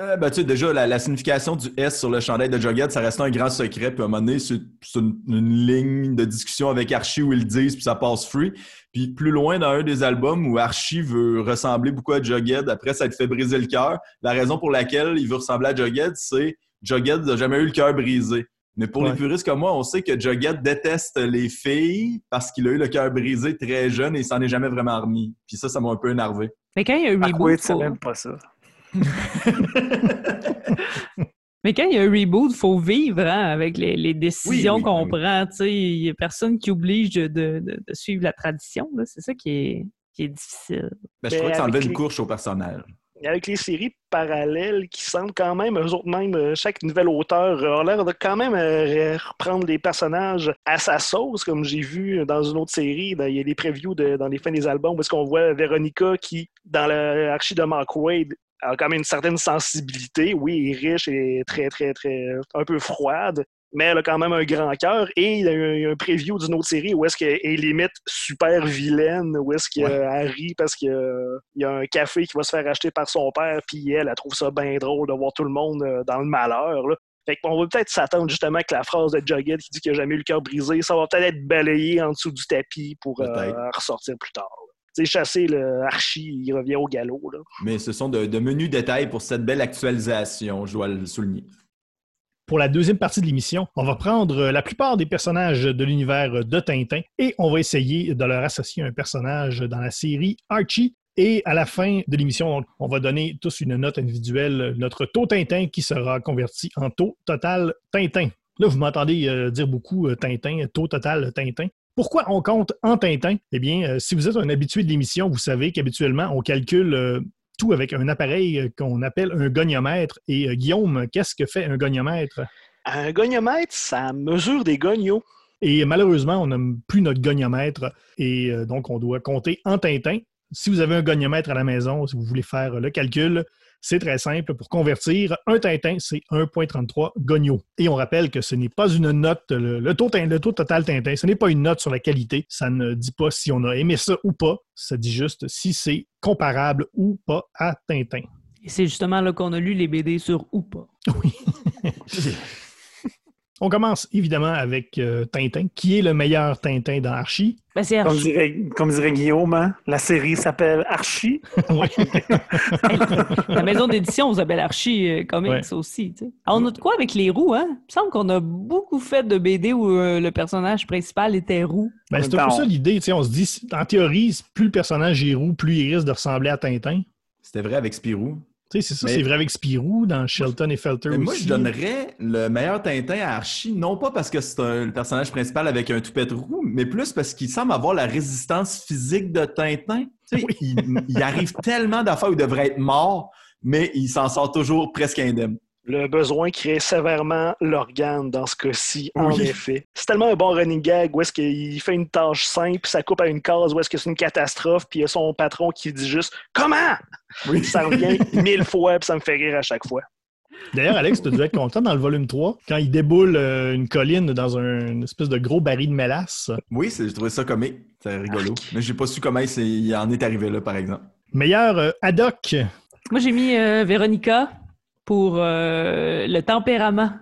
euh, ben, tu sais, déjà, la, la signification du S sur le chandail de Jughead, ça restait un grand secret. Puis à un moment donné, c'est c'est une, une ligne de discussion avec Archie où ils le disent, puis ça passe free. Puis plus loin, dans un des albums où Archie veut ressembler beaucoup à Jughead, après, ça te fait briser le cœur. La raison pour laquelle il veut ressembler à Jughead, c'est Jughead n'a jamais eu le cœur brisé. Mais pour Ouais. les puristes comme moi, on sait que Jughead déteste les filles parce qu'il a eu le cœur brisé très jeune et il s'en est jamais vraiment remis. Puis ça, ça m'a un peu énervé. Mais quand il y a oui, reboot, faut... même pas ça. mais quand il y a un reboot, faut vivre hein, avec les, les décisions Oui, oui, qu'on oui. prend. tu sais. Il n'y a personne qui oblige de, de- de- de suivre la tradition. C'est ça qui est, qui est difficile. Ben, je trouvais que ça avec enlevait une les- couche au personnage. Avec les séries parallèles qui semblent quand même, eux autres même, euh, chaque nouvel auteur a l'air de quand même euh, reprendre des personnages à sa sauce, comme j'ai vu dans une autre série. dans- Il y a des previews de- dans les fins des albums où est-ce qu'on voit Véronica qui, dans l'archi de Mark Wade, a quand même une certaine sensibilité. Oui, elle est riche et très, très, très, un peu froide. Mais elle a quand même un grand cœur. Et il y a eu un, preview d'une autre série où est-ce qu'elle est limite super vilaine, où est-ce qu'elle Ouais. rit parce qu'il y a un café qui va se faire acheter par son père, puis elle, elle trouve ça bien drôle de voir tout le monde euh, dans le malheur. Là. Fait qu'on va peut-être s'attendre justement que la phrase de Jughead qui dit qu'il n'a jamais eu le cœur brisé, ça va peut-être être balayé en dessous du tapis pour euh, ressortir plus tard. Là. Tu sais, chasser le Archie, il revient au galop. Là. Mais ce sont de, de menus détails pour cette belle actualisation, je dois le souligner. Pour la deuxième partie de l'émission, on va prendre euh, la plupart des personnages de l'univers de Tintin et on va essayer de leur associer un personnage dans la série Archie. Et à la fin de l'émission, on va donner tous une note individuelle, notre taux Tintin qui sera converti en taux total Tintin. Là, vous m'entendez euh, dire beaucoup euh, Tintin, taux total Tintin. Pourquoi on compte en Tintin? Eh bien, euh, si vous êtes un habitué de l'émission, vous savez qu'habituellement, on calcule euh, tout avec un appareil euh, qu'on appelle un goniomètre. Et euh, Guillaume, qu'est-ce que fait un goniomètre? Un goniomètre, ça mesure des gognos. Et malheureusement, on n'a plus notre goniomètre et donc on doit compter en Tintin. Si vous avez un goniomètre à la maison, si vous voulez faire le calcul, c'est très simple. Pour convertir, un Tintin, c'est 1,33 gonios. Et on rappelle que ce n'est pas une note, le, le taux, le taux total Tintin, ce n'est pas une note sur la qualité. Ça ne dit pas si on a aimé ça ou pas. Ça dit juste si c'est comparable ou pas à Tintin. Et c'est justement là qu'on a lu les BD sur ou pas. On commence évidemment avec euh, Tintin. Qui est le meilleur Tintin dans Archie? Ben, c'est Comme Archie. dirait, comme dirait Guillaume, hein, la série s'appelle Archie. Oui. La maison d'édition s'appelle Archie euh, Comics Ouais. aussi. tu sais. Alors, on a de quoi avec les roues, hein? Il me semble qu'on a beaucoup fait de BD où euh, le personnage principal était roux. Ben, En c'est un peu ça l'idée. tu sais, On se dit, en théorie, plus le personnage est roux, plus il risque de ressembler à Tintin. C'était vrai avec Spirou. Tu sais, c'est ça, Mais- c'est vrai avec Spirou dans Shelton et Felter Mais moi, aussi. je donnerais le meilleur Tintin à Archie, non pas parce que c'est un- le personnage principal avec un toupette roux, mais plus parce qu'il semble avoir la résistance physique de Tintin. Tu sais, Oui. il, il arrive tellement d'affaires où il devrait être mort, mais il s'en sort toujours presque indemne. Le besoin crée sévèrement l'organe dans ce cas-ci, en Oui. effet. C'est tellement un bon running gag où est-ce qu'il fait une tâche simple, puis ça coupe à une case, où est-ce que c'est une catastrophe, puis il y a son patron qui dit juste « Comment? Oui. » Ça revient mille fois, puis ça me fait rire à chaque fois. D'ailleurs, Alex, tu devais être content dans le volume 3, quand il déboule euh, une colline dans un, une espèce de gros baril de mélasse. Oui, j'ai trouvé ça comique. C'est rigolo. Mais j'ai pas su comment il, en est arrivé là, par exemple. Meilleur euh, Haddock. Moi, j'ai mis euh, Véronica pour euh, le tempérament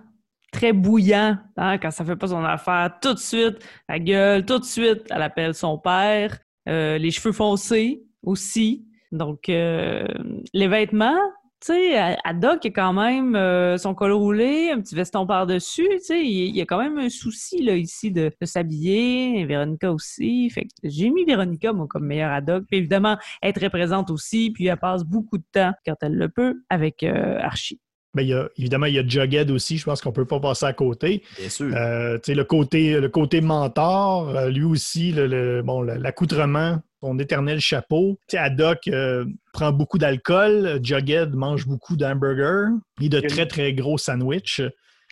très bouillant, hein, quand ça fait pas son affaire, tout de suite, la gueule, tout de suite, elle appelle son père, Euh, les cheveux foncés aussi. Donc, euh, les vêtements, tu sais, Haddock a quand même euh, son col roulé, un petit veston par-dessus, tu sais, il y a quand même un souci là, ici de, s'habiller, Véronica aussi. Fait que j'ai mis Véronica, moi, comme meilleure Haddock. Puis évidemment, elle est très présente aussi, puis elle passe beaucoup de temps, quand elle le peut, avec euh, Archie. Ben, il y a, évidemment, il y a Jughead aussi, je pense qu'on peut pas passer à côté. Bien sûr. Euh, le côté, le côté mentor, euh, lui aussi, le, le- bon, l'accoutrement, son éternel chapeau. Tu sais, Haddock euh, prend beaucoup d'alcool, Jughead mange beaucoup d'hamburgers et de très, très gros sandwichs.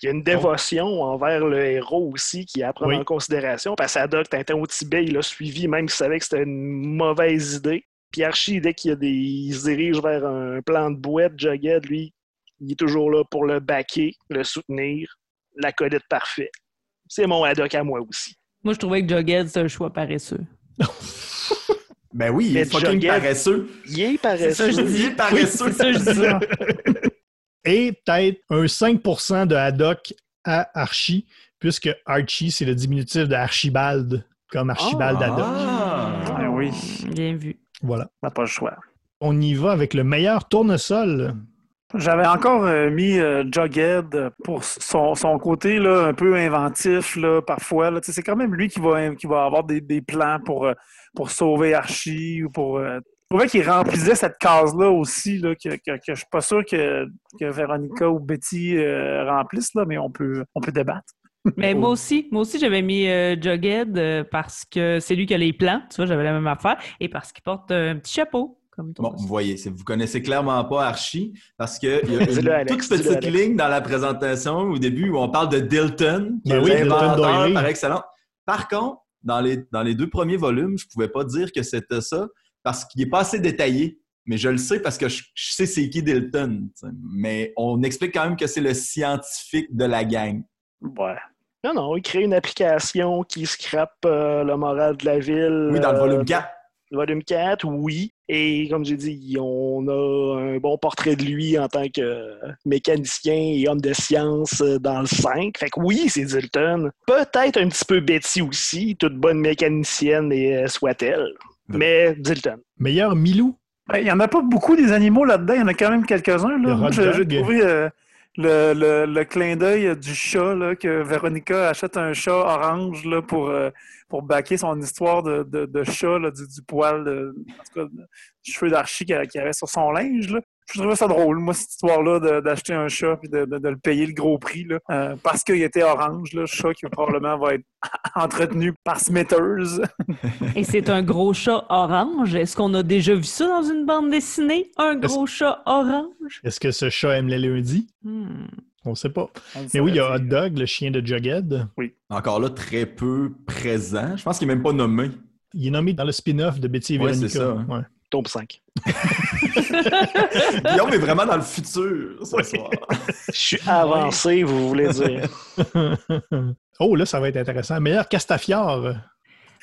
Il y a une dévotion envers le héros aussi qui est à prendre Oui. en considération. Parce que Haddock, Tintin au Tibet, il l'a suivi, même s'il savait que c'était une mauvaise idée. Puis Archie, dès qu'il y a des... il se dirige vers un plan de boîte, Jughead, lui, Il est toujours là pour le backer, le soutenir. La L'acolyte parfait. C'est mon Haddock à moi aussi. Moi, je trouvais que Jughead, c'est un choix paresseux. Ben oui, il Mais est fucking Jughead- paresseux. Il est paresseux. Il est paresseux. C'est ça, je dis ça. Et peut-être un 5% de Haddock à Archie, puisque Archie, c'est le diminutif de Archibald, comme Archibald Ah. Haddock. Ah. Ah oui, Bien vu. Voilà. on n'a pas le choix. On y va avec le meilleur tournesol. J'avais encore euh, mis euh, Jughead pour son, son côté là, un peu inventif là, parfois. là. C'est quand même lui qui va, qui va avoir des, des plans pour, euh, pour sauver Archie ou pour. euh, Je trouvais qu'il remplissait cette case-là aussi, là, que, que, que je suis pas sûr que, que Véronica ou Betty euh, remplissent, là, mais on peut, on peut débattre. Mais moi aussi, moi aussi, j'avais mis euh, Jughead euh, parce que c'est lui qui a les plans. Tu vois, j'avais la même affaire. Et parce qu'il porte euh, un petit chapeau. Comme. Bon, vous voyez, vous connaissez clairement pas Archie parce qu'il y a une Alex, toute dis-le, petite ligne dans la présentation au début où on parle de Dilton, qui Ben est oui, Dilton par excellence. Par contre, dans les, dans les deux premiers volumes, je pouvais pas dire que c'était ça parce qu'il est pas assez détaillé. Mais je le sais parce que je, je sais c'est qui Dilton. Mais on explique quand même que c'est le scientifique de la gang. Ouais. Non, non, il crée une application qui scrape euh, le moral de la ville. Oui, dans le euh, volume 4. Volume 4, oui. Et comme j'ai dit, on a un bon portrait de lui en tant que mécanicien et homme de science euh, dans le 5. Fait que oui, c'est Dilton. Peut-être un petit peu Betty aussi, toute bonne mécanicienne et euh, soit-elle. Mais Dilton. Meilleur Milou? Ben, Il n'y en a pas beaucoup des animaux là-dedans, il y en a quand même quelques-uns. J'ai trouvé euh, le, le- le clin d'œil du chat, là, que Véronica achète un chat orange là, pour, euh, pour baquer son histoire de, de, de chat, là, du, du poil, de, en tout cas, du cheveu d'archi qu'il avait sur son linge. Là. Je trouvais ça drôle, moi, cette histoire-là, d'acheter un chat et de, de- de le payer le gros prix, là, euh, parce qu'il était orange, là, chat qui probablement va être entretenu par Smithers. Et c'est un gros chat orange. Est-ce qu'on a déjà vu ça dans une bande dessinée? Un gros chat orange? Est-ce que ce chat aime les lundis? Hmm. On ne sait pas. Le Mais oui, il y a Hot Dog, le chien de Jughead. Encore là, très peu présent. Je pense qu'il n'est même pas nommé. Il est nommé dans le spin-off de Betty et Ouais, ça, hein. Ouais. Tombe 5. Guillaume est vraiment dans le futur ce soir. Je suis avancé, vous voulez dire. oh, là, ça va être intéressant. Meilleur Castafiore.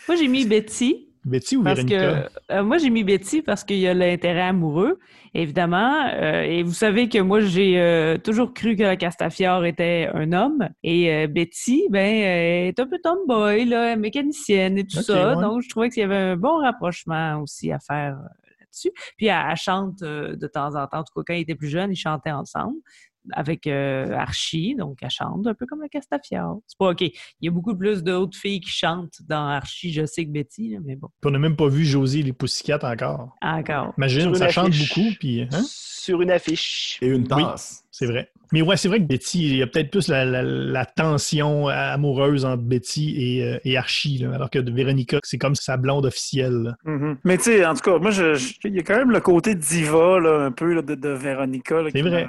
Moi, j'ai mis Betty. Betty ou Parce Véronica? que euh, moi, j'ai mis Betty parce qu'il y a l'intérêt amoureux, évidemment. Euh, et vous savez que moi, j'ai euh, toujours cru que la Castafiore était un homme. Et euh, Betty, ben, euh, est un peu tomboy, là, mécanicienne et tout ça. ouais. Donc, je trouvais qu'il y avait un bon rapprochement aussi à faire là-dessus. Puis, elle, elle chante euh, de temps en temps. En tout cas, quand ils étaient plus jeunes, ils chantaient ensemble avec euh, Archie, donc elle chante un peu comme la Castafiore. C'est pas OK. Il y a beaucoup plus d'autres filles qui chantent dans Archie, je sais que Betty, là, mais bon, Puis on n'a même pas vu Josie et les Pussycats encore. encore. Imagine, ça chante beaucoup, puis... hein? Sur une affiche. Et une tasse. C'est vrai. Mais ouais, c'est vrai que Betty, il y a peut-être plus la, la- la tension amoureuse entre Betty et, euh, et Archie, là, alors que de Véronica, c'est comme sa blonde officielle. Mhm. Mais tu sais, en tout cas, moi, il y a quand même le côté diva, là, un peu, là, de, de Véronica,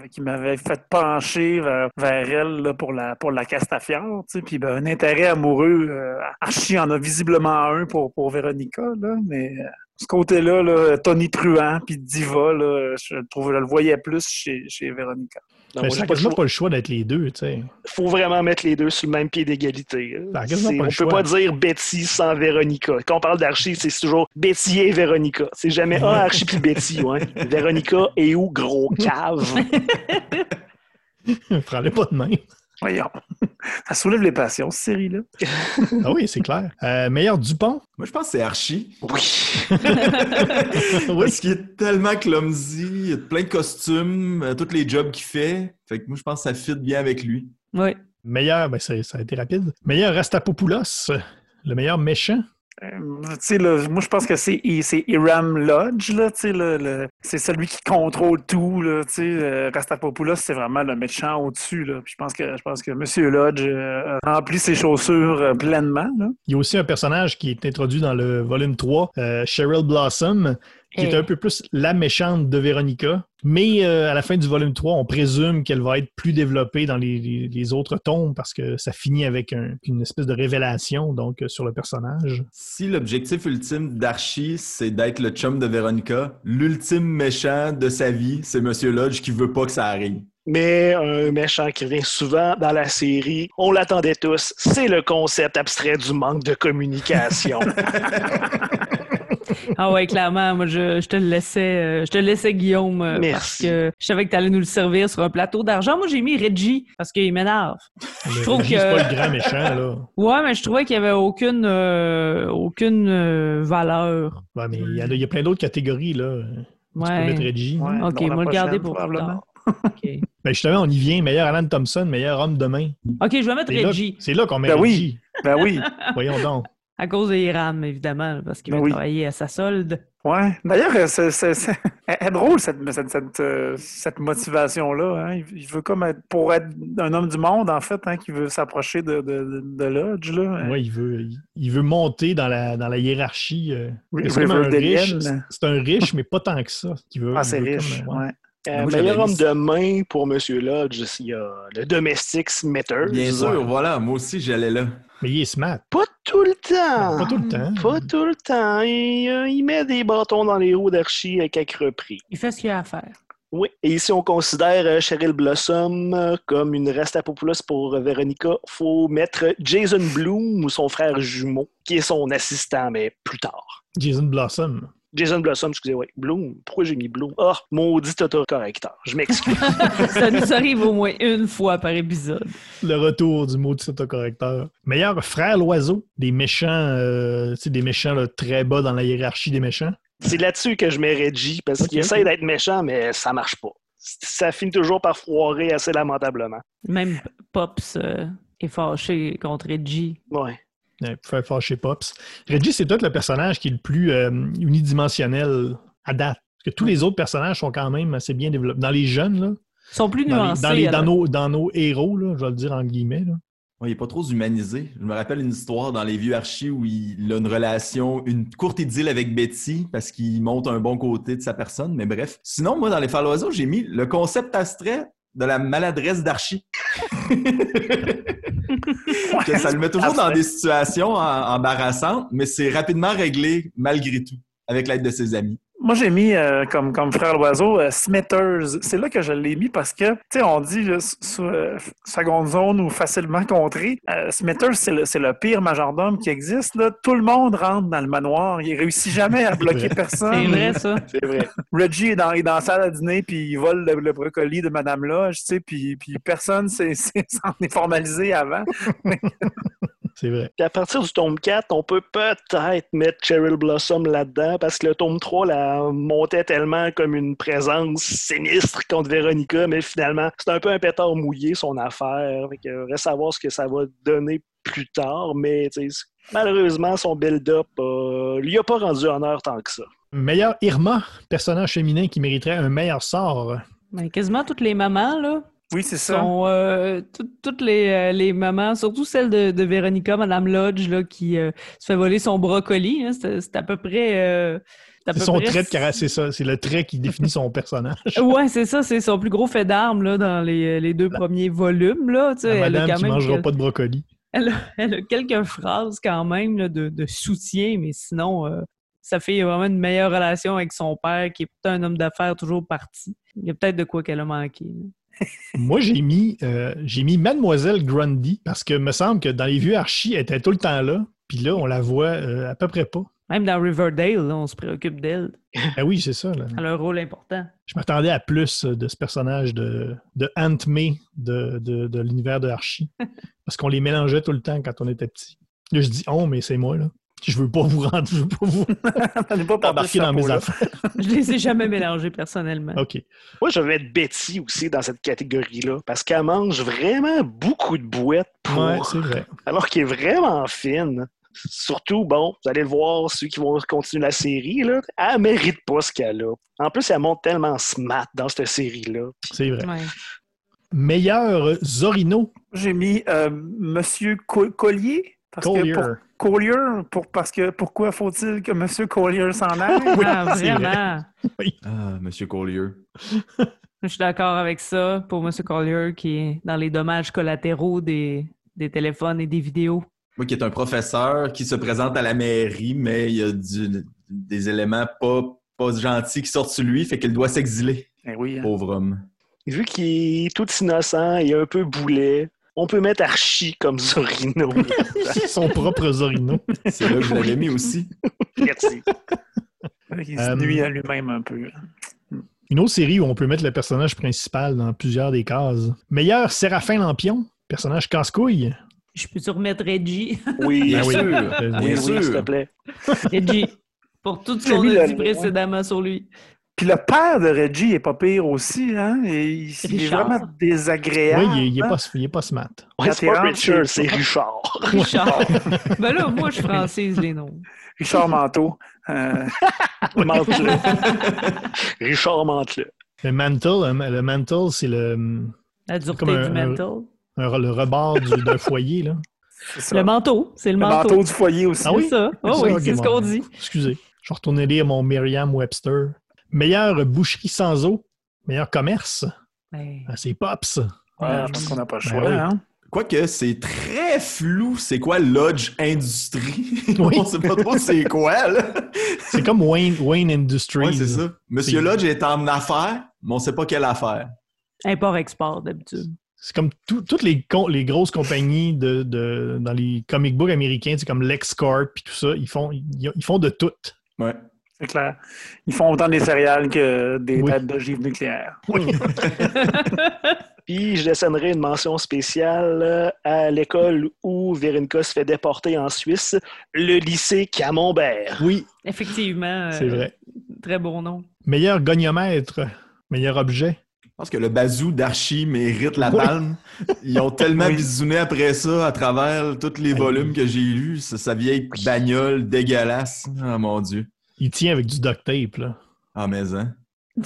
qui m'avait- fait pencher vers, vers elle pour, la, pour la Castafiore. Puis ben, un intérêt amoureux, euh, Archie en a visiblement un pour, pour Véronica, là, mais euh, ce côté-là, là, Tony Truant, puis diva, là, je, trouve, je le voyais plus chez, chez Véronica. Non, Mais ça n'a pas le quasiment choix. pas le choix d'être les deux, tu sais. faut vraiment mettre les deux sur le même pied d'égalité. on le peut choix. pas dire Betty sans Véronica. Quand on parle d'Archie, c'est toujours Betty et Véronica. C'est jamais un Archie puis Betty. Ouais. Véronica et où, gros cave? Prends-les pas de main. Voyons. Ça soulève les passions, cette série-là. Ah oui, c'est clair. Euh, meilleur Dupont? Moi, je pense que c'est Archie. Oui. oui. Parce qu'il est tellement clumsy, il a plein de costumes, euh, tous les jobs qu'il fait. Fait que moi, je pense que ça fit bien avec lui. Oui. Meilleur, ben c'est- ça a été rapide. Meilleur Rastapopoulos, le meilleur méchant? Euh, là, moi, je pense que c'est Iram Lodge, là, le- c'est celui qui contrôle tout, là, euh, Rastapopoulos, c'est vraiment le méchant au-dessus, je pense que je pense que M. Lodge euh, remplit ses chaussures euh, pleinement, là. Il y a aussi un personnage qui est introduit dans le volume 3, euh, Cheryl Blossom, qui est Eh. un peu plus la méchante de Véronica. Mais euh, à la fin du volume 3, on présume qu'elle va être plus développée dans les, les- les autres tomes parce que ça finit avec un- une espèce de révélation donc euh, sur le personnage. Si l'objectif ultime d'Archie, c'est d'être le chum de Véronica, l'ultime méchant de sa vie, c'est Monsieur Lodge qui veut pas que ça arrive. Mais un méchant qui revient souvent dans la série, on l'attendait tous, c'est le concept abstrait du manque de communication. Ah ouais, clairement, moi je, je te le laissais, euh, je te le laissais Guillaume euh, parce Merci. que je savais que tu allais nous le servir sur un plateau d'argent. Moi j'ai mis Reggie parce qu'il m'énerve. Le trouve Reggie, que- c'est pas le grand méchant, là. Ouais, mais je trouvais qu'il y avait aucune euh, aucune euh, valeur. Ouais, mais il y, a- il y a plein d'autres catégories, là. Tu peux Ouais. mettre Reggie. Ouais. Ok, va le garder pour plus probablement. tard. Ok. Ben justement, on y vient. Meilleur Alan Thompson, meilleur homme de main. Ok, je vais mettre Reggie c'est là qu'on met Ben oui. Reggie. Ben oui. Voyons donc. À cause de Iram, évidemment, parce qu'il Ben va oui. travailler à sa solde. Ouais. D'ailleurs, euh, c'est, c'est- c'est- elle est drôle cette, cette, cette, euh, cette motivation-là. hein. Il, veut comme être pour être un homme du monde, en fait, hein, qui veut s'approcher de, de, de Lodge. Là. Ouais, il veut, il, veut monter dans la, dans la hiérarchie. euh. Ri- c'est comme un riche. c'est- un riche, mais pas tant que ça. Qui veut, Ah, c'est veut riche. comme, ouais. ouais. Euh, Moi, j'avais meilleur homme de main pour Monsieur Lodge, il y a le domestique Smithers. Bien sûr, voilà, moi aussi j'allais là. Mais il est smart. Pas tout le temps. Pas tout le temps. Pas tout le temps. Il, euh, il met des bâtons dans les roues d'Archie à quelques reprises. Il fait ce qu'il a à faire. Oui. Et ici, on considère euh, Cheryl Blossom euh, comme une Rastapopoulos pour euh, Véronica. faut mettre Jason Bloom ou son frère jumeau, qui est son assistant, mais plus tard. Jason Blossom. Jason Blossom, excusez, oui. Bloom. Pourquoi j'ai mis Bloom? Ah, maudit autocorrecteur. Je m'excuse. Ça nous arrive au moins une fois par épisode. Le retour du cet autocorrecteur. Meilleur frère l'oiseau. Des méchants, euh, tu sais, des méchants là, très bas dans la hiérarchie des méchants. C'est là-dessus que je mets Reggie, parce qu'il essaie d'être méchant, mais ça marche pas. Ça finit toujours par foirer assez lamentablement. Même Pops euh, est fâché contre Reggie. Ouais. Ouais, pour faire fâcher Pops. Reggie, c'est peut-être le personnage qui est le plus euh, unidimensionnel à date. Parce que tous les autres personnages sont quand même assez bien développés. Dans les jeunes, là, Ils sont plus dans, les- nuancés. dans les- dans alors. nos, dans nos héros, là, je vais le dire en guillemets. là. Ouais, il n'est pas trop humanisé. Je me rappelle une histoire dans les vieux archis où il a une relation, une courte idylle avec Betty parce qu'il monte un bon côté de sa personne, mais bref. Sinon, moi, dans les Faire l'oiseau, j'ai mis le concept abstrait de la maladresse d'archi. Que ça le met toujours dans des situations embarrassantes, mais c'est rapidement réglé malgré tout, avec l'aide de ses amis. Moi, j'ai mis euh, comme, comme frère l'oiseau euh, Smithers. C'est là que je l'ai mis parce que, tu sais, on dit là, sous, euh, seconde zone ou facilement contré. Euh, Smithers, c'est le, c'est le pire majordome qui existe. Là. Tout le monde rentre dans le manoir. Il réussit jamais à bloquer personne. C'est vrai, ça. C'est vrai. Reggie est dans, est dans la salle à dîner, puis il vole le, le brocoli de Madame Lodge, tu sais, puis, puis personne s'est- s'est- s'en est formalisé avant. C'est vrai. Puis à partir du tome 4, on peut peut-être mettre Cheryl Blossom là-dedans parce que le tome 3 la montait tellement comme une présence sinistre contre Véronica, mais finalement, c'est un peu un pétard mouillé son affaire. Fait que reste à voir ce que ça va donner plus tard, mais malheureusement, son build-up euh, lui a pas rendu honneur tant que ça. Meilleur Irma, personnage féminin qui mériterait un meilleur sort. Ben, quasiment toutes les mamans, là, Oui, c'est ça. sont euh, tout- toutes les, euh, les mamans, surtout celle de, de Véronica, Madame Lodge, là, qui euh, se fait voler son brocoli. hein. C'est à peu près. euh, C'est son près- trait de caractère, c'est ça. C'est le trait qui définit son personnage. Ouais, c'est ça, c'est son plus gros fait d'armes dans les, les deux premiers volumes. Là, tu sais, La elle, a madame quand qui même mangera quel- pas de brocoli. elle, a, elle a quelques phrases quand même là, de, de soutien, mais sinon, sa fille a vraiment une meilleure relation avec son père, qui est peut-être un homme d'affaires toujours parti. Il y a peut-être de quoi qu'elle a manqué. là. Moi, j'ai mis, euh, j'ai mis Mademoiselle Grundy parce que me semble que dans les vieux archis, elle était tout le temps là. Puis là, on la voit euh, à peu près pas. Même dans Riverdale, là, on se préoccupe d'elle. Ah oui, c'est ça. là. Elle a un rôle important. Je m'attendais à plus euh, de ce personnage de, de Aunt May de, de, de l'univers de Archie. Parce qu'on les mélangeait tout le temps quand on était petit. Là, je dis on, mais c'est moi, là. Je veux pas vous rendre, je veux pas vous pas embarquer dans mes affaires. Je les ai jamais mélangés personnellement. OK. Moi, je vais mettre Betty aussi dans cette catégorie-là parce qu'elle mange vraiment beaucoup de boîtes pour... Ouais, c'est vrai. alors qu'elle est vraiment fine. Surtout, bon, vous allez le voir, ceux qui vont continuer la série, là, elle mérite pas ce qu'elle a. En plus, elle monte tellement smart dans cette série-là. C'est vrai. Ouais. Meilleur Zorino, J'ai mis euh, Monsieur Co- Collier. Parce Collier. Que pour, Collier, pour, parce que pourquoi faut-il que Monsieur Collier s'en aille? Ah, c'est vrai. vraiment. Ah, Monsieur Collier. Je suis d'accord avec ça pour M. Collier qui est dans les dommages collatéraux des, des téléphones et des vidéos. Moi qui est un professeur qui se présente à la mairie, mais il y a du- des éléments pas, pas gentils qui sortent sur lui, fait qu'il doit s'exiler. Eh oui. hein. Pauvre homme. Vu qu'il est tout innocent et un peu boulet, on peut mettre Archie comme Zorino. Son propre Zorino. C'est là que je l'avais mis aussi. Merci. Il se nuit à lui-même un peu. Une autre série où on peut mettre le personnage principal dans plusieurs des cases. Meilleur Séraphin Lampion, personnage casse-couille. Je peux-tu remettre Reggie? Oui, Bien Ah oui. sûr. Oui, Bien oui, sûr. s'il te plaît. Reggie. Pour tout ce qu'on a dit précédemment sur lui. Puis le père de Reggie est pas pire aussi, hein? Et il, il est vraiment Oui, désagréable. il, est- il est hein? pas, il est pas smart. Ouais, c'est pas Richard, c'est Richard. Richard. ben là, moi, je francise les noms. Richard Manteau. Euh. Richard Mante-le. Le mantle, le mantle, c'est le, La dureté Comme un- du mental. un- le rebord du- d'un foyer. Là. ça. Le manteau, c'est le, Le manteau. manteau du foyer aussi. Ah oui? C'est ça. Oh Ça, oui, c'est ce qu'on dit. Excusez. Je vais retourner lire mon Merriam-Webster. Meilleure boucherie sans eau. Meilleur commerce. Ben, Ah, c'est Pops. Ouais, je pense qu'on n'a pas le Ben choix. oui. hein. Quoique, c'est très flou, c'est quoi Lodge Industrie? Oui. On sait pas trop c'est quoi, là. C'est comme Wayne, Wayne Industries. Ouais, c'est ça. Monsieur Lodge est en affaires, mais on sait pas quelle affaire. Import-export, d'habitude. C'est comme tout- toutes les, grosses compagnies de, de- dans les comic books américains, c'est comme LexCorp et tout ça, ils font, ils, ils font de tout. Ouais. C'est clair. Ils font autant des céréales que des Oui. têtes d'ogives nucléaires. Puis je dessinerai une mention spéciale à l'école où Véronica se fait déporter en Suisse, le lycée Camembert. Oui, Effectivement. euh, c'est vrai. Très bon nom. Meilleur goniomètre, meilleur objet. Je pense que le bazou d'Archie mérite la Oui. palme. Ils ont tellement Oui. bisouné après ça à travers tous les volumes que j'ai lus. Ça- Sa vieille bagnole dégueulasse. Ah mon Dieu. Il tient avec du duct tape. Là. Ah, mais hein?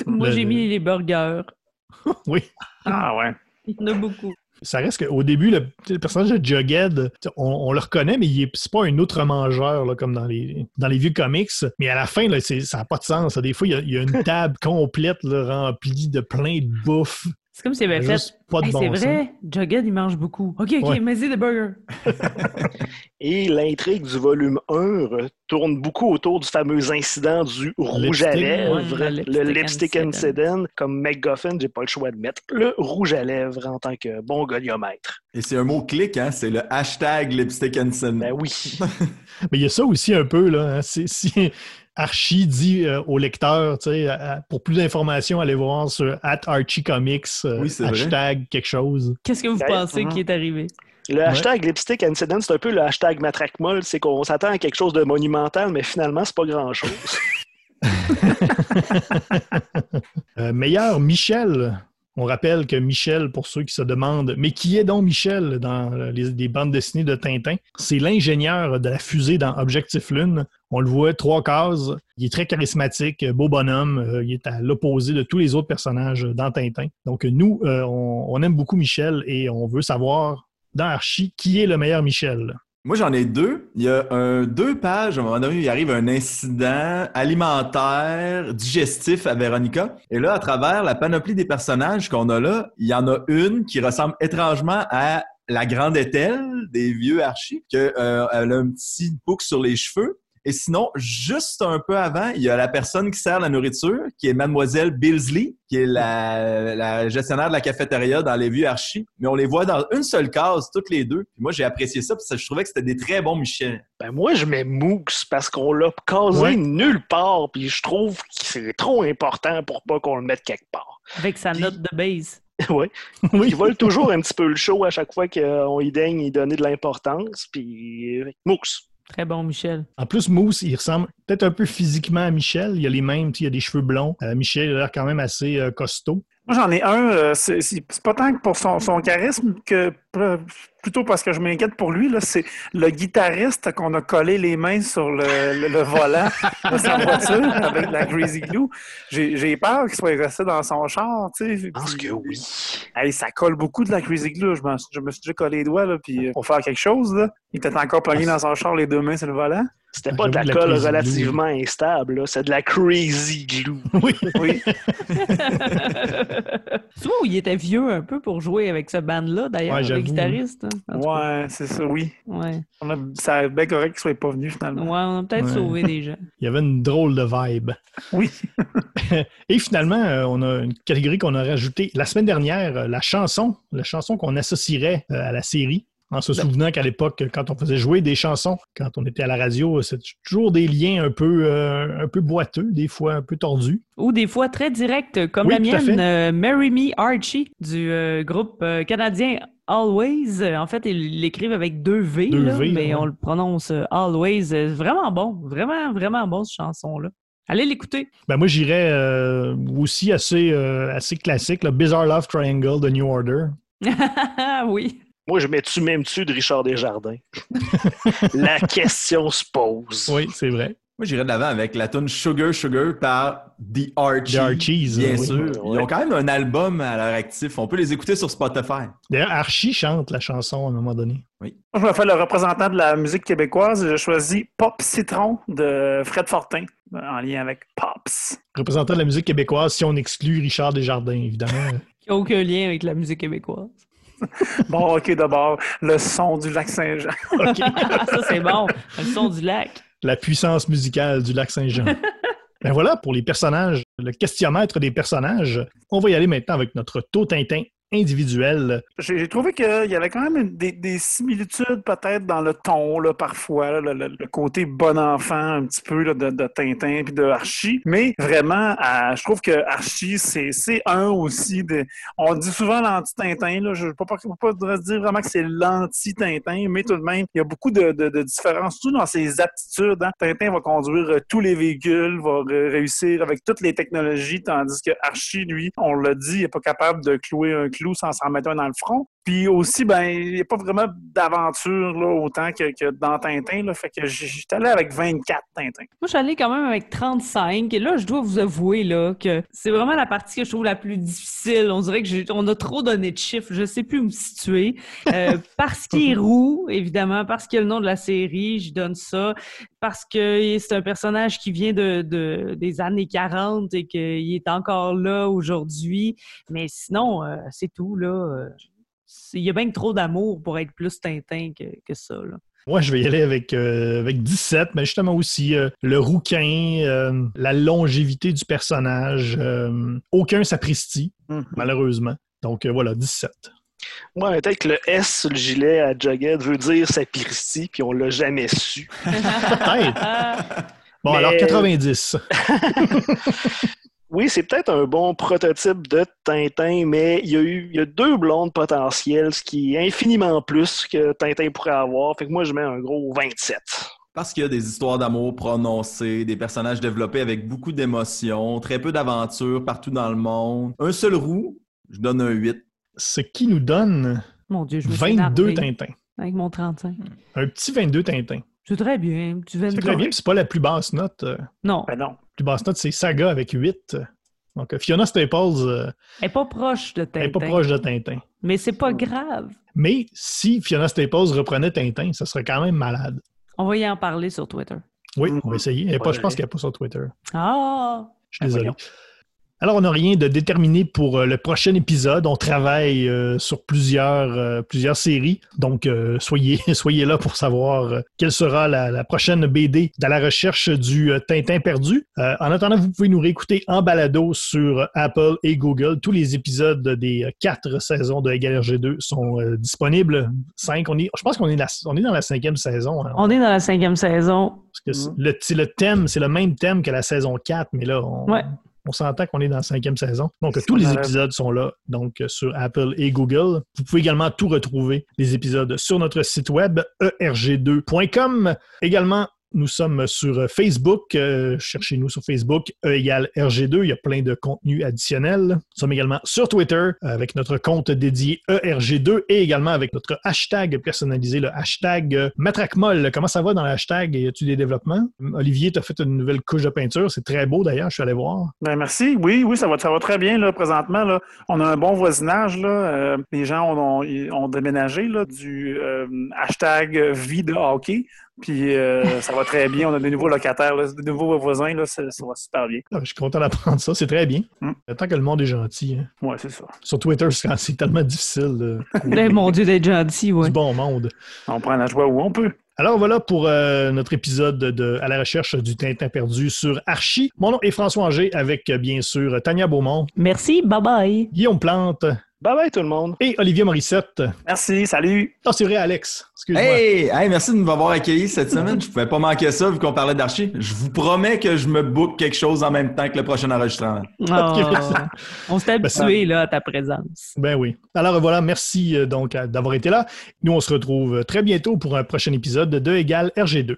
Moi, j'ai mis les burgers. Oui. Ah ouais. Il y en a beaucoup. Ça reste qu'au début, le, le personnage de Jughead, on, on le reconnaît, mais c'est pas un outre-mangeur là, comme dans les, dans les vieux comics. Mais à la fin, là, c'est- ça n'a pas de sens. Des fois, il y a, il y a une table complète là, remplie de plein de bouffe. C'est comme s'il avait fait. Juste pas de Hey, bon c'est vrai, Jughead, il mange beaucoup. OK, OK, Ouais. mais-y des burgers. Et l'intrigue du volume 1 tourne beaucoup autour du fameux incident du rouge à Lipstick, lèvres, ouais, le le lipstick incident. incident. Comme MacGuffin, j'ai pas le choix de mettre le rouge à lèvres en tant que bon goniomètre. Et c'est un mot clic, hein? C'est le hashtag lipstick and sin. Ben oui. Mais il y a ça aussi un peu. Là, hein. C'est- Si Archie dit euh, au lecteur, à- pour plus d'informations, allez voir sur at Archie Comics, euh, Oui, c'est vrai. hashtag quelque chose. Qu'est-ce que vous pensez mhm. qui est arrivé? Le hashtag lipstick incident, c'est un peu le hashtag matraque molle, c'est qu'on s'attend à quelque chose de monumental, mais finalement, c'est pas grand-chose. Euh, meilleur Michel. On rappelle que Michel, pour ceux qui se demandent, mais qui est donc Michel dans les, les bandes dessinées de Tintin? C'est l'ingénieur de la fusée dans Objectif Lune. On le voit trois cases. Il est très charismatique, beau bonhomme. Euh, il est à l'opposé de tous les autres personnages dans Tintin. Donc nous, euh, on, aime beaucoup Michel et on veut savoir dans Archie qui est le meilleur Michel. Moi, j'en ai deux. Il y a deux pages, à un moment donné, il arrive un incident alimentaire, digestif à Véronica. Et là, à travers la panoplie des personnages qu'on a là, il y en a une qui ressemble étrangement à la grande Ethel des vieux archis, que, euh, a un petit bouc sur les cheveux. Et sinon, juste un peu avant, il y a la personne qui sert la nourriture, qui est Mademoiselle Billsley, qui est la, la gestionnaire de la cafétéria dans les vieux archis. Mais on les voit dans une seule case, toutes les deux. Puis moi, j'ai apprécié ça, parce que je trouvais que c'était des très bons Michel. Ben moi, je mets Mooks parce qu'on l'a casé Ouais. nulle part, puis je trouve que c'est trop important pour pas qu'on le mette quelque part. Avec sa Puis- note de base. Oui. Il vole toujours un petit peu le show à chaque fois qu'on y daigne y donner de l'importance, puis euh, Mooks. Très bon, Michel. En plus, Mousse, il ressemble peut-être un peu physiquement à Michel. Il a les mêmes, il a des cheveux blonds. Euh, Michel il a l'air quand même assez euh, costaud. Moi, j'en ai un. euh, c'est pas tant que pour son, son charisme que plutôt parce que je m'inquiète pour lui. là, C'est le guitariste qu'on a collé les mains sur le, le- le volant de sa voiture avec la Greasy Glue. J'ai peur qu'il soit resté dans son char. tu sais. Je pense Puis- que oui. Hey, ça colle beaucoup de la Greasy Glue. Je, je me suis déjà collé les doigts là, puis, euh, pour faire quelque chose. Là. Il était encore pogné dans son char, les deux mains sur le volant. C'était Ah, pas de la j'avoue, de la colle relativement instable, là. c'est de la crazy glue. Oui. Oui. tu vois où il était vieux un peu pour jouer avec ce band-là, d'ailleurs, Ouais, le guitariste. hein. Ouais, c'est ça, oui. Ouais. On a, ça bien correct qu'il soit pas venu finalement. Ouais, on a peut-être Ouais. sauvé des gens. Il y avait une drôle de vibe. Oui. Et finalement, euh, on a une catégorie qu'on a rajoutée la semaine dernière, euh, la chanson, la chanson qu'on associerait euh, à la série. En se souvenant qu'à l'époque, quand on faisait jouer des chansons, quand on était à la radio, c'était toujours des liens un peu, euh, un peu boiteux, des fois un peu tordus. Ou des fois très directs, comme Oui, la mienne, euh, Marry Me Archie, du euh, groupe euh, canadien Always. En fait, ils l'écrivent avec deux V, Deux là, V, mais ouais. on le prononce Always. Vraiment bon, vraiment, vraiment bon, cette chanson-là. Allez l'écouter. Ben moi, j'irais aussi assez, assez classique, le Bizarre Love Triangle de New Order. oui. Moi, je mets-tu même dessus de Richard Desjardins? la question se pose. Oui, c'est vrai. Moi, j'irais de l'avant avec la tune Sugar Sugar par The Archies. The Archies, Bien oui. sûr. Ils ont quand même un album à leur actif. On peut les écouter sur Spotify. D'ailleurs, Archie chante la chanson à un moment donné. Moi, je vais faire le représentant de la musique québécoise. J'ai choisi Pop Citron de Fred Fortin, en lien avec Pops. Représentant de la musique québécoise, si on exclut Richard Desjardins, évidemment. Qui a aucun lien avec la musique québécoise. Bon, OK, d'abord, le son du lac Saint-Jean. OK. Ça, c'est bon. Le son du lac. La puissance musicale du lac Saint-Jean. ben voilà, pour les personnages, le questionnaire des personnages. On va y aller maintenant avec notre taux Tintin individuel. J'ai trouvé qu'il y avait quand même des, des similitudes peut-être dans le ton, là, parfois, le, côté bon enfant un petit peu là, de, Tintin puis de Archie. Mais vraiment, je trouve que Archie, c'est un aussi. De, on dit souvent l'anti-Tintin. Je ne peux pas, dire vraiment que c'est l'anti-Tintin, mais tout de même, il y a beaucoup de, différences, surtout dans ses aptitudes. hein. Tintin va conduire euh, tous les véhicules, va ré- réussir avec toutes les technologies, tandis que Archie, lui, on l'a dit, n'est pas capable de clouer un clou sans s'en mettre un dans le front. Puis aussi, ben, il n'y a pas vraiment d'aventure là, autant que, que dans Tintin. Là, fait que j'étais allé avec 24 Tintin. Moi, je suis allée quand même avec 35. Et là, je dois vous avouer là, que c'est vraiment la partie que je trouve la plus difficile. On dirait que j'ai- on a trop donné de chiffres. Je sais plus où me situer. Euh, parce qu'il est roux, évidemment, parce qu'il y a le nom de la série, je donne ça. Parce que c'est un personnage qui vient de, de- des années 40 et qu'il est encore là aujourd'hui. Mais sinon, euh, c'est tout. là. Euh, Il y a bien que trop d'amour pour être plus Tintin que, que ça. Là. Moi, je vais y aller avec, euh, avec 17, mais justement aussi euh, le rouquin, euh, la longévité du personnage. euh, aucun sapristi, Mhm. malheureusement. Donc euh, voilà, 17. Ouais, peut-être que le S sur le gilet à Jughead veut dire sapristi, puis on l'a jamais su. Peut-être. Ah, Bon, Mais- alors 90. Oui, c'est peut-être un bon prototype de Tintin, mais il y a eu il y a deux blondes potentielles, ce qui est infiniment plus que Tintin pourrait avoir. Fait que moi, je mets un gros 27. Parce qu'il y a des histoires d'amour prononcées, des personnages développés avec beaucoup d'émotions, très peu d'aventures partout dans le monde. Un seul roux, je donne un 8. Ce qui nous donne mon Dieu, je me suis 22 énervée Tintins. avec mon 35. Un petit 22 Tintins. C'est très bien. Tu C'est très bien, puis c'est pas la plus basse note. euh, Non, Ben non. Plus basse note, c'est Saga avec 8. Donc euh, Fiona Staples euh, elle n'est pas proche de Tintin. est pas proche de Tintin. Mais c'est pas grave. Mais si Fiona Staples reprenait Tintin, ça serait quand même malade. On va y en parler sur Twitter. Oui, on va essayer. Elle est pas, je pense qu'elle n'est pas sur Twitter. Ah! Je suis Ben désolé. voyons. Alors, on n'a rien de déterminé pour euh, le prochain épisode. On travaille euh, sur plusieurs, euh, plusieurs séries. Donc, euh, soyez, soyez là pour savoir euh, quelle sera la, la prochaine BD dans la recherche du euh, Tintin perdu. Euh, en attendant, vous pouvez nous réécouter en balado sur Apple et Google. Tous les épisodes des euh, quatre saisons de Égal RG2 sont euh, disponibles. Cinq, on est, je pense qu'on est, la- on est dans la cinquième saison. hein. On est dans la cinquième saison. Parce que c'est- le, c'est le thème, c'est le même thème que la saison 4, mais là, on, Ouais. On s'entend qu'on est dans la cinquième saison. Donc, tous les épisodes sont là, donc euh, sur Apple et Google. Vous pouvez également tout retrouver, les épisodes, sur notre site web E erg2.com. Également, nous sommes sur euh, Facebook. Euh, Cherchez-nous sur Facebook, E égale RG2. Il y a plein de contenus additionnels. Nous sommes également sur Twitter avec notre compte dédié E ERG2 et également avec notre hashtag personnalisé, le hashtag euh, MatraqueMolle. Comment ça va dans le hashtag? Y a-tu des développements? Olivier, tu as fait une nouvelle couche de peinture. C'est très beau d'ailleurs. Je suis allé voir. Ben merci. Oui, oui, ça va, ça va très bien là, présentement. Là. On a un bon voisinage. Là. Les gens ont, déménagé là, du hashtag vie de hockey. Puis euh, ça va très bien. On a des nouveaux locataires, là, des nouveaux voisins. Là, ça, ça va super bien. Ah, je suis content d'apprendre ça, c'est très bien. Mm. Tant que le monde est gentil. hein. Ouais, c'est ça. Sur Twitter, c'est tellement difficile de Eh, mon Dieu, d'être gentil, ouais. du bon monde. On prend la joie où on peut. Alors voilà pour euh, notre épisode de À la recherche du Tintin perdu sur Archie. Mon nom est François Anger avec euh, bien sûr Tania Beaumont, Merci, bye bye. Guillaume Plante Bye bye tout le monde. et Olivier Morissette. Merci, salut. Ah, c'est vrai, Alex. Excuse-moi. Hey! Hey, merci de m'avoir accueilli cette semaine. Je pouvais pas manquer ça vu qu'on parlait d'archi. Je vous promets que je me book quelque chose en même temps que le prochain enregistrement. Oh, on s'est Ben, habitué là, à ta présence. Ben oui. Alors voilà, merci euh, donc d'avoir été là. Nous, on se retrouve très bientôt pour un prochain épisode de 2 égale RG2.